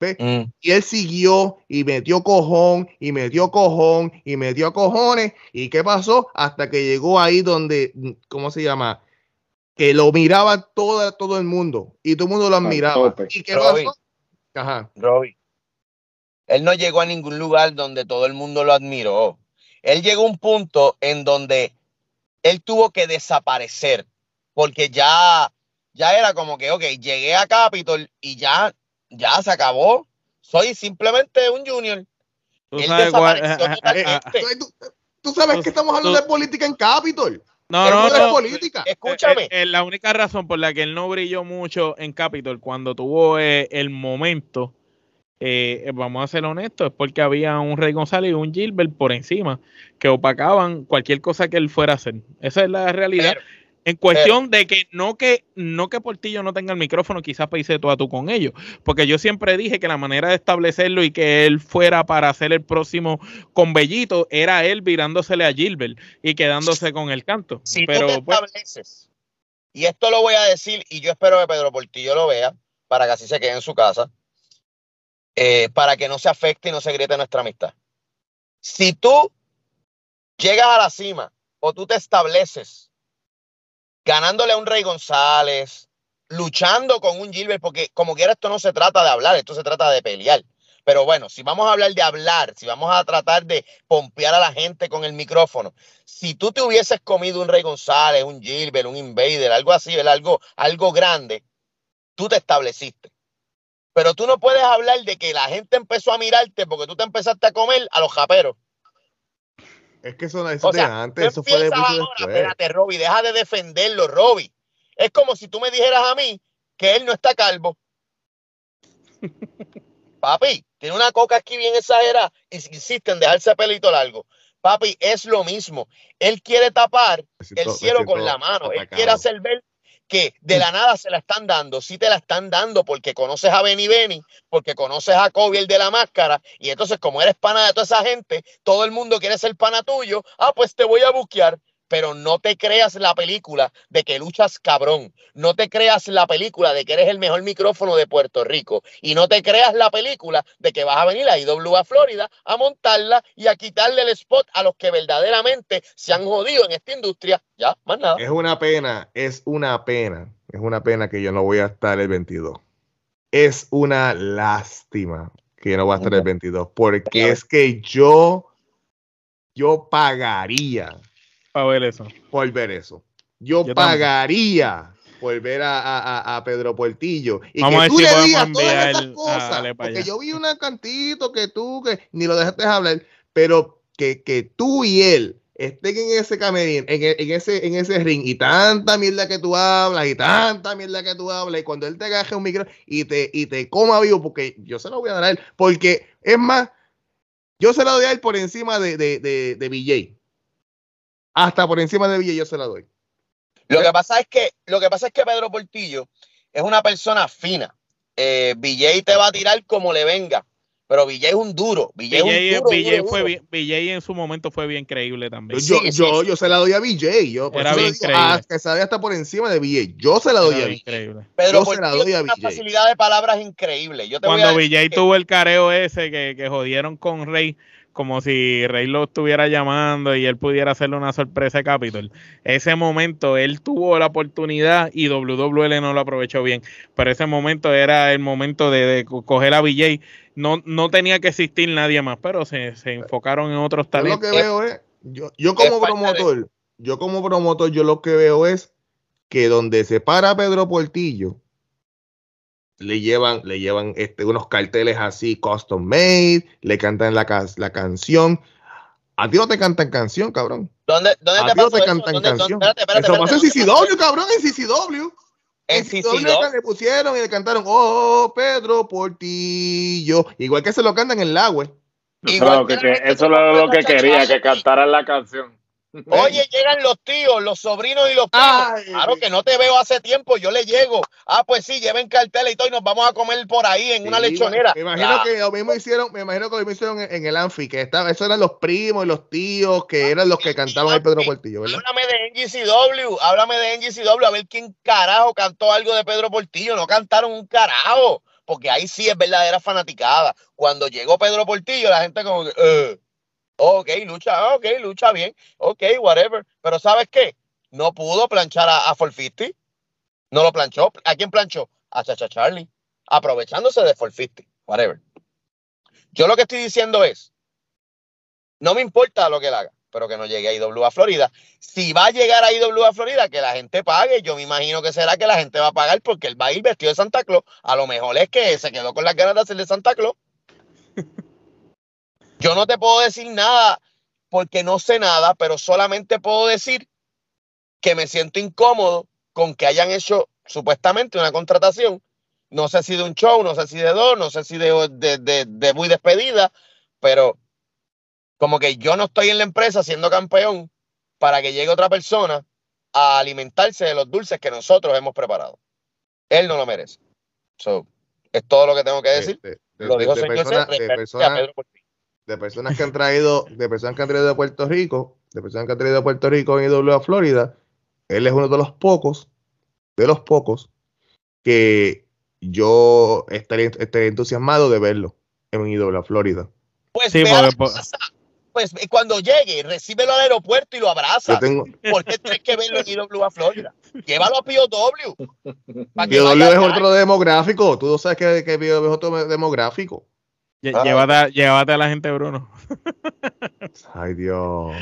Mm. Y él siguió y metió cojón y metió cojón y metió cojones. ¿Y qué pasó? Hasta que llegó ahí donde, ¿cómo se llama? Que lo miraba todo, todo el mundo y todo el mundo lo admiraba. ¿Y qué pasó? Ajá. Él no llegó a ningún lugar donde todo el mundo lo admiró. Él llegó a un punto en donde él tuvo que desaparecer porque ya, ya era como que, ok, llegué a Capitol y ya ya se acabó. Soy simplemente un junior. ¿Tú sabes, ¿Tú, sabes que estamos hablando de política en Capitol. No, no, no. política. Escúchame. Eh, eh, la única razón por la que él no brilló mucho en Capitol cuando tuvo eh, el momento, vamos a ser honestos, es porque había un Rey González y un Gilbert por encima que opacaban cualquier cosa que él fuera a hacer. Esa es la realidad. En cuestión de que no que no que Portillo no tenga el micrófono, quizás pise tú a tú con ellos, porque yo siempre dije que la manera de establecerlo y que él fuera para hacer el próximo con Bellito era él virándosele a Gilbert y quedándose con el canto. Si Pero, tú pues, estableces, y esto lo voy a decir y yo espero que Pedro Portillo lo vea para que así se quede en su casa, eh, para que no se afecte y no se griete nuestra amistad. Si tú llegas a la cima o tú te estableces ganándole a un Rey González, luchando con un Gilbert, porque como quiera esto no se trata de hablar, esto se trata de pelear. Pero bueno, si vamos a hablar de hablar, si vamos a tratar de pompear a la gente con el micrófono, si tú te hubieses comido un Rey González, un Gilbert, un Invader, algo así, algo, algo grande, tú te estableciste. Pero tú no puedes hablar de que la gente empezó a mirarte porque tú te empezaste a comer a los japeros. Es que eso no es de antes, eso fue de después. Espérate, Roby, deja de defenderlo, Roby. Es como si tú me dijeras a mí que él no está calvo. Papi, tiene una coca aquí bien exagerada y insiste en dejarse pelito largo. Papi, es lo mismo. Él quiere tapar el cielo con la mano. Él quiere hacer ver que de la nada se la están dando. Sí te la están dando porque conoces a Benny Benny, porque conoces a Kobe, el de la máscara. Y entonces, como eres pana de toda esa gente, todo el mundo quiere ser pana tuyo. Ah, pues te voy a buquear pero no te creas la película de que luchas cabrón. No te creas la película de que eres el mejor micrófono de Puerto Rico. Y no te creas la película de que vas a venir a IWA Florida a montarla y a quitarle el spot a los que verdaderamente se han jodido en esta industria. Ya, más nada. Es una pena, es una pena. Es una pena que yo no voy a estar el 22. Es una lástima que yo no voy a estar el 22. Porque es que yo, yo pagaría ver eso. Por ver eso. Yo, pagaría por ver a, Pedro Portillo. Y Vamos que tú le digas todas esas cosas. porque yo vi un cantito que tú, que ni lo dejaste hablar, pero que, que tú y él estén en ese camerín, en, en, ese, en ese ring, y tanta mierda que tú hablas, y tanta mierda que tú hablas, y cuando él te agaje un micro y te, y te coma vivo, porque yo se lo voy a dar a él, porque es más, yo se lo doy a él por encima de, de, de, de BJ hasta por encima de Villa yo se la doy. Lo que pasa es que, lo que, pasa es que Pedro Portillo es una persona fina. Eh, te va a tirar como le venga. Pero Villay es un duro. Villay, fue en su momento fue bien creíble también. Yo, yo, yo, se la doy a Villay. Yo, Era bien creíble. que sabe hasta por encima de Villay. Yo se la doy a Villay. Pedro yo se la doy a una facilidad de palabras increíble. Yo Cuando Villay tuvo el careo ese que, que jodieron con Rey como si Rey lo estuviera llamando y él pudiera hacerle una sorpresa a Capitol. Ese momento él tuvo la oportunidad y WWL no lo aprovechó bien. Pero ese momento era el momento de, coger a BJ. No, no tenía que existir nadie más, pero se, enfocaron en otros talentos. Yo lo que veo es, yo, como promotor, yo como promotor, yo lo que veo es que donde se para Pedro Portillo, le llevan, le llevan este, unos carteles así custom made, le cantan la, la canción. A ti no te cantan canción, cabrón. ¿Dónde, dónde a ti no te cantan canción. Espérate, espérate, eso pasa en CCW, cabrón, en CCW. En CCW le pusieron y le cantaron, oh, Pedro Portillo. Igual que se lo cantan en el agua. Eso, que, que, eso es lo que quería, que cantaran la canción. Oye, llegan los tíos, los sobrinos y los primos. Claro que no te veo hace tiempo, yo le llego. Ah, pues sí, lleven cartel y todo y nos vamos a comer por ahí en una lechonera. Me imagino que lo mismo hicieron, me imagino que lo mismo hicieron en, el Anfi, que estaba, esos eran los primos y los tíos que eran los que cantaban el Pedro Portillo, ¿verdad? Háblame de NGCW, háblame de NGCW, a ver quién carajo cantó algo de Pedro Portillo. No cantaron un carajo, porque ahí sí es verdadera fanaticada. Cuando llegó Pedro Portillo, la gente como que, eh, Ok, lucha, ok, lucha bien. Ok, whatever. Pero ¿sabes qué? No pudo planchar a, a Forfisti. No lo planchó. ¿A quién planchó? A Chacha Charlie. Aprovechándose de Forfisti. Whatever. Yo lo que estoy diciendo es, no me importa lo que él haga, pero que no llegue a IWA Florida. Si va a llegar a IWA Florida, que la gente pague. Yo me imagino que será que la gente va a pagar porque él va a ir vestido de Santa Claus. A lo mejor es que se quedó con las ganas de hacerle Santa Claus. Yo no te puedo decir nada porque no sé nada, pero solamente puedo decir que me siento incómodo con que hayan hecho supuestamente una contratación. No sé si de un show, no sé si de dos, no sé si de, de, muy despedida, pero como que yo no estoy en la empresa siendo campeón para que llegue otra persona a alimentarse de los dulces que nosotros hemos preparado. Él no lo merece. es todo lo que tengo que decir. lo dijo señor Pedro de personas que han traído, de personas que han traído de Puerto Rico, de personas que han traído de Puerto Rico en IW a Florida, él es uno de los pocos, de los pocos, que yo estaría, entusiasmado de verlo en IW a Florida. Pues, pues cuando llegue, recíbelo al aeropuerto y lo abraza. Tengo... ¿Por qué tienes que verlo en IW a Florida? Llévalo a POW. POW es otro demográfico. Tú no sabes que, que POW es otro demográfico. Lle- Llévate, llévate a la gente, Bruno. Ay, Dios.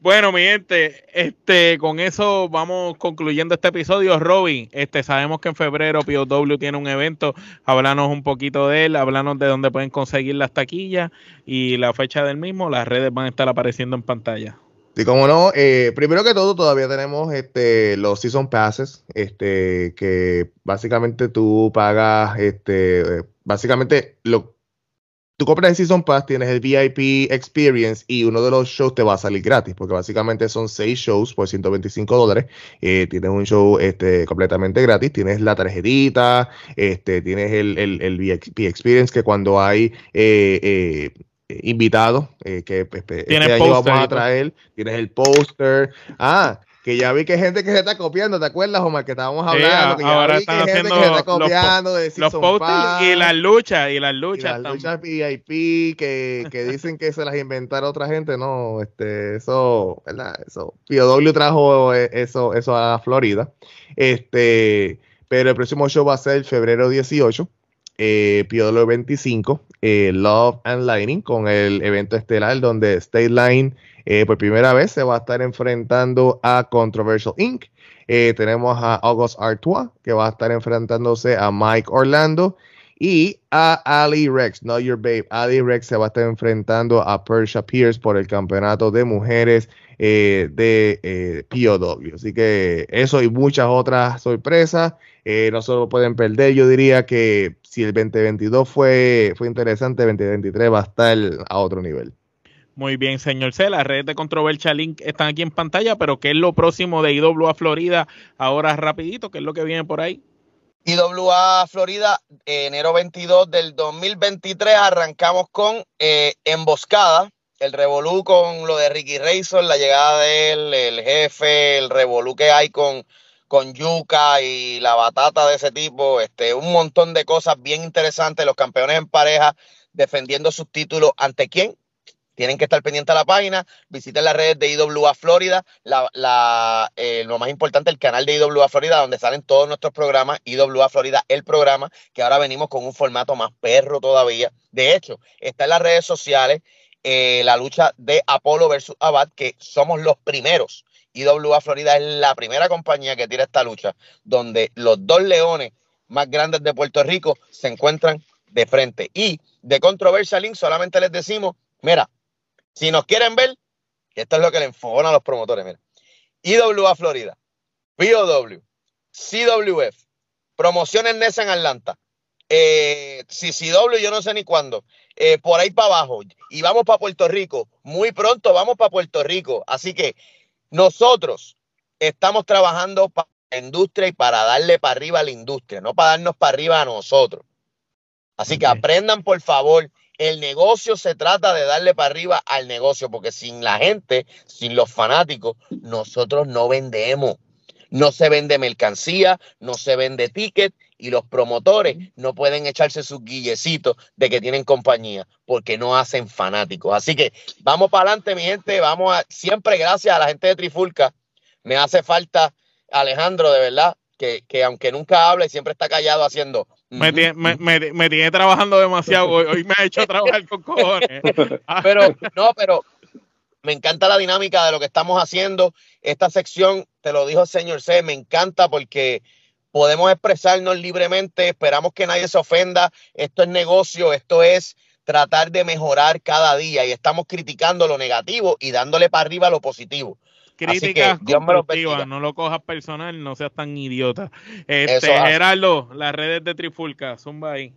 Bueno, mi gente, este, con eso vamos concluyendo este episodio. Robin, este, sabemos que en febrero POW tiene un evento. Háblanos un poquito de él, háblanos de dónde pueden conseguir las taquillas y la fecha del mismo. Las redes van a estar apareciendo en pantalla. Sí, como no, eh, primero que todo, todavía tenemos este, los Season Passes, este, que básicamente tú pagas, este, eh, básicamente lo, tú compras el Season Pass, tienes el VIP Experience y uno de los shows te va a salir gratis, porque básicamente son seis shows por 125 dólares. Eh, tienes un show este, completamente gratis, tienes la tarjetita, este, tienes el, el, el VIP Experience, que cuando hay eh, eh, invitados que este año vamos a traer, tienes el póster. Ah, que ya vi que hay gente que se está copiando, ¿te acuerdas, Omar? Que estábamos Sí, hablando, que ya ahora vi están que hay gente haciendo que se está los copiando de Los posters y las luchas, y las Y luchas. las tam- luchas VIP que, que dicen que se las inventaron otra gente, no, este, eso, ¿verdad? Eso, POW trajo eh, eso, eso a Florida. Este, pero el próximo show va a ser febrero 18, eh, POW 25, eh, Love and Lightning, con el evento estelar donde State Line eh, por primera vez se va a estar enfrentando a Controversial Inc. Eh, tenemos a August Artois, que va a estar enfrentándose a Mike Orlando. Y a Ali Rex, Not Your Babe. Ali Rex se va a estar enfrentando a Persia Pierce por el campeonato de mujeres eh, de eh, POW. Así que eso y muchas otras sorpresas eh, no se lo pueden perder. Yo diría que si el 2022 fue, fue interesante, el 2023 va a estar a otro nivel. Muy bien, señor C. Las redes de Controversia Link están aquí en pantalla, pero ¿qué es lo próximo de IWA Florida? Ahora rapidito, ¿qué es lo que viene por ahí? IWA Florida, eh, enero 22 del 2023, arrancamos con eh, Emboscada, el revolú con lo de Ricky Razor, la llegada de él, el jefe, el revolú que hay con, con Yuka y la batata de ese tipo, este, un montón de cosas bien interesantes, los campeones en pareja defendiendo sus títulos ante quién. Tienen que estar pendientes a la página, visiten las redes de IWA Florida, eh, lo más importante, el canal de IWA Florida, donde salen todos nuestros programas, IWA Florida, el programa, que ahora venimos con un formato más perro todavía. De hecho, está en las redes sociales eh, la lucha de Apolo versus Abad, que somos los primeros. IWA Florida es la primera compañía que tira esta lucha, donde los dos leones más grandes de Puerto Rico se encuentran de frente. Y de Controversial Link solamente les decimos, mira, si nos quieren ver, esto es lo que le enfogona a los promotores, mira. IWA Florida, POW, CWF, Promociones NESA en Atlanta, eh, CCW, yo no sé ni cuándo, eh, por ahí para abajo, y vamos para Puerto Rico, muy pronto vamos para Puerto Rico, así que nosotros estamos trabajando para la industria y para darle para arriba a la industria, no para darnos para arriba a nosotros. Así que aprendan, por favor, el negocio se trata de darle para arriba al negocio, porque sin la gente, sin los fanáticos, nosotros no vendemos. No se vende mercancía, no se vende ticket y los promotores no pueden echarse sus guillecitos de que tienen compañía porque no hacen fanáticos. Así que vamos para adelante, mi gente. Vamos a siempre gracias a la gente de Trifulca. Me hace falta Alejandro, de verdad, que, que aunque nunca habla y siempre está callado haciendo. Me, tiene, me, me- me tiene trabajando demasiado. Hoy, hoy me ha hecho trabajar con cojones. Pero, no, pero me encanta la dinámica de lo que estamos haciendo. Esta sección, te lo dijo el señor C, me encanta porque podemos expresarnos libremente, esperamos que nadie se ofenda. Esto es negocio, esto es tratar de mejorar cada día y estamos criticando lo negativo y dándole para arriba lo positivo. Críticas constructivas, no lo cojas personal, no seas tan idiota. Este. Gerardo, las redes de Trifulca, zumba ahí.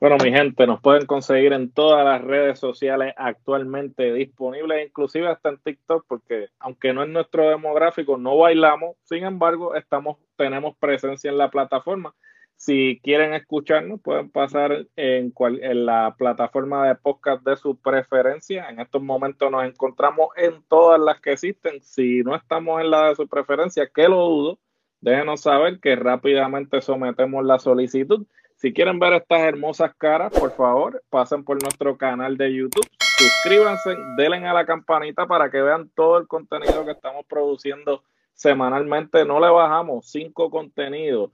Bueno, mi gente, nos pueden conseguir en todas las redes sociales actualmente disponibles, inclusive hasta en TikTok, porque aunque no es nuestro demográfico, no bailamos, sin embargo, estamos, tenemos presencia en la plataforma. Si quieren escucharnos, pueden pasar en, cual- en la plataforma de podcast de su preferencia. En estos momentos nos encontramos en todas las que existen. Si no estamos en la de su preferencia, que lo dudo, déjenos saber que rápidamente sometemos la solicitud. Si quieren ver estas hermosas caras, por favor, pasen por nuestro canal de YouTube, suscríbanse, denle a la campanita para que vean todo el contenido que estamos produciendo semanalmente. No le bajamos cinco contenidos,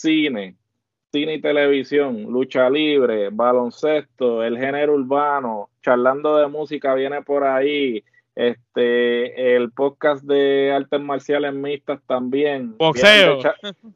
cine, cine y televisión, lucha libre, baloncesto, el género urbano, charlando de música viene por ahí, este el podcast de artes marciales mixtas también, boxeo,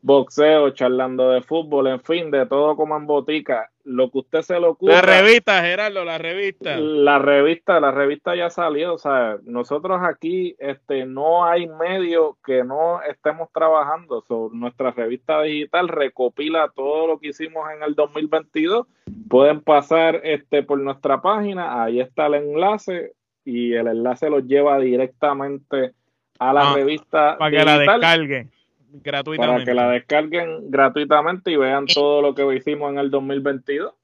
boxeo, charlando de fútbol, en fin, de todo como en botica, lo que usted se lo ocurra. La revista, Gerardo, la revista. La revista, la revista ya salió, o sea, nosotros aquí este no hay medio que no estemos trabajando, sobre nuestra revista digital recopila todo lo que hicimos en el 2022. Pueden pasar este por nuestra página, ahí está el enlace y el enlace los lleva directamente a la ah, revista. Para que la descarguen gratuitamente. Para que la descarguen gratuitamente y vean todo lo que hicimos en el 2022.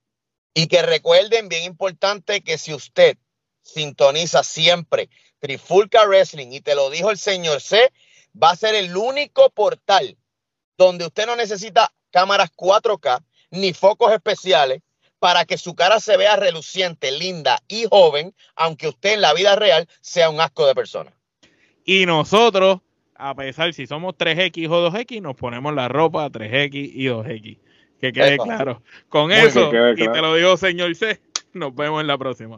Y que recuerden, bien importante, que si usted sintoniza siempre Trifulca Wrestling y te lo dijo el señor C, va a ser el único portal donde usted no necesita cámaras 4K ni focos especiales para que su cara se vea reluciente, linda y joven, aunque usted en la vida real sea un asco de persona. Y nosotros, a pesar si somos 3X o 2X, nos ponemos la ropa 3X y 2X. Que quede claro. Con eso, y te lo digo, señor C, nos vemos en la próxima.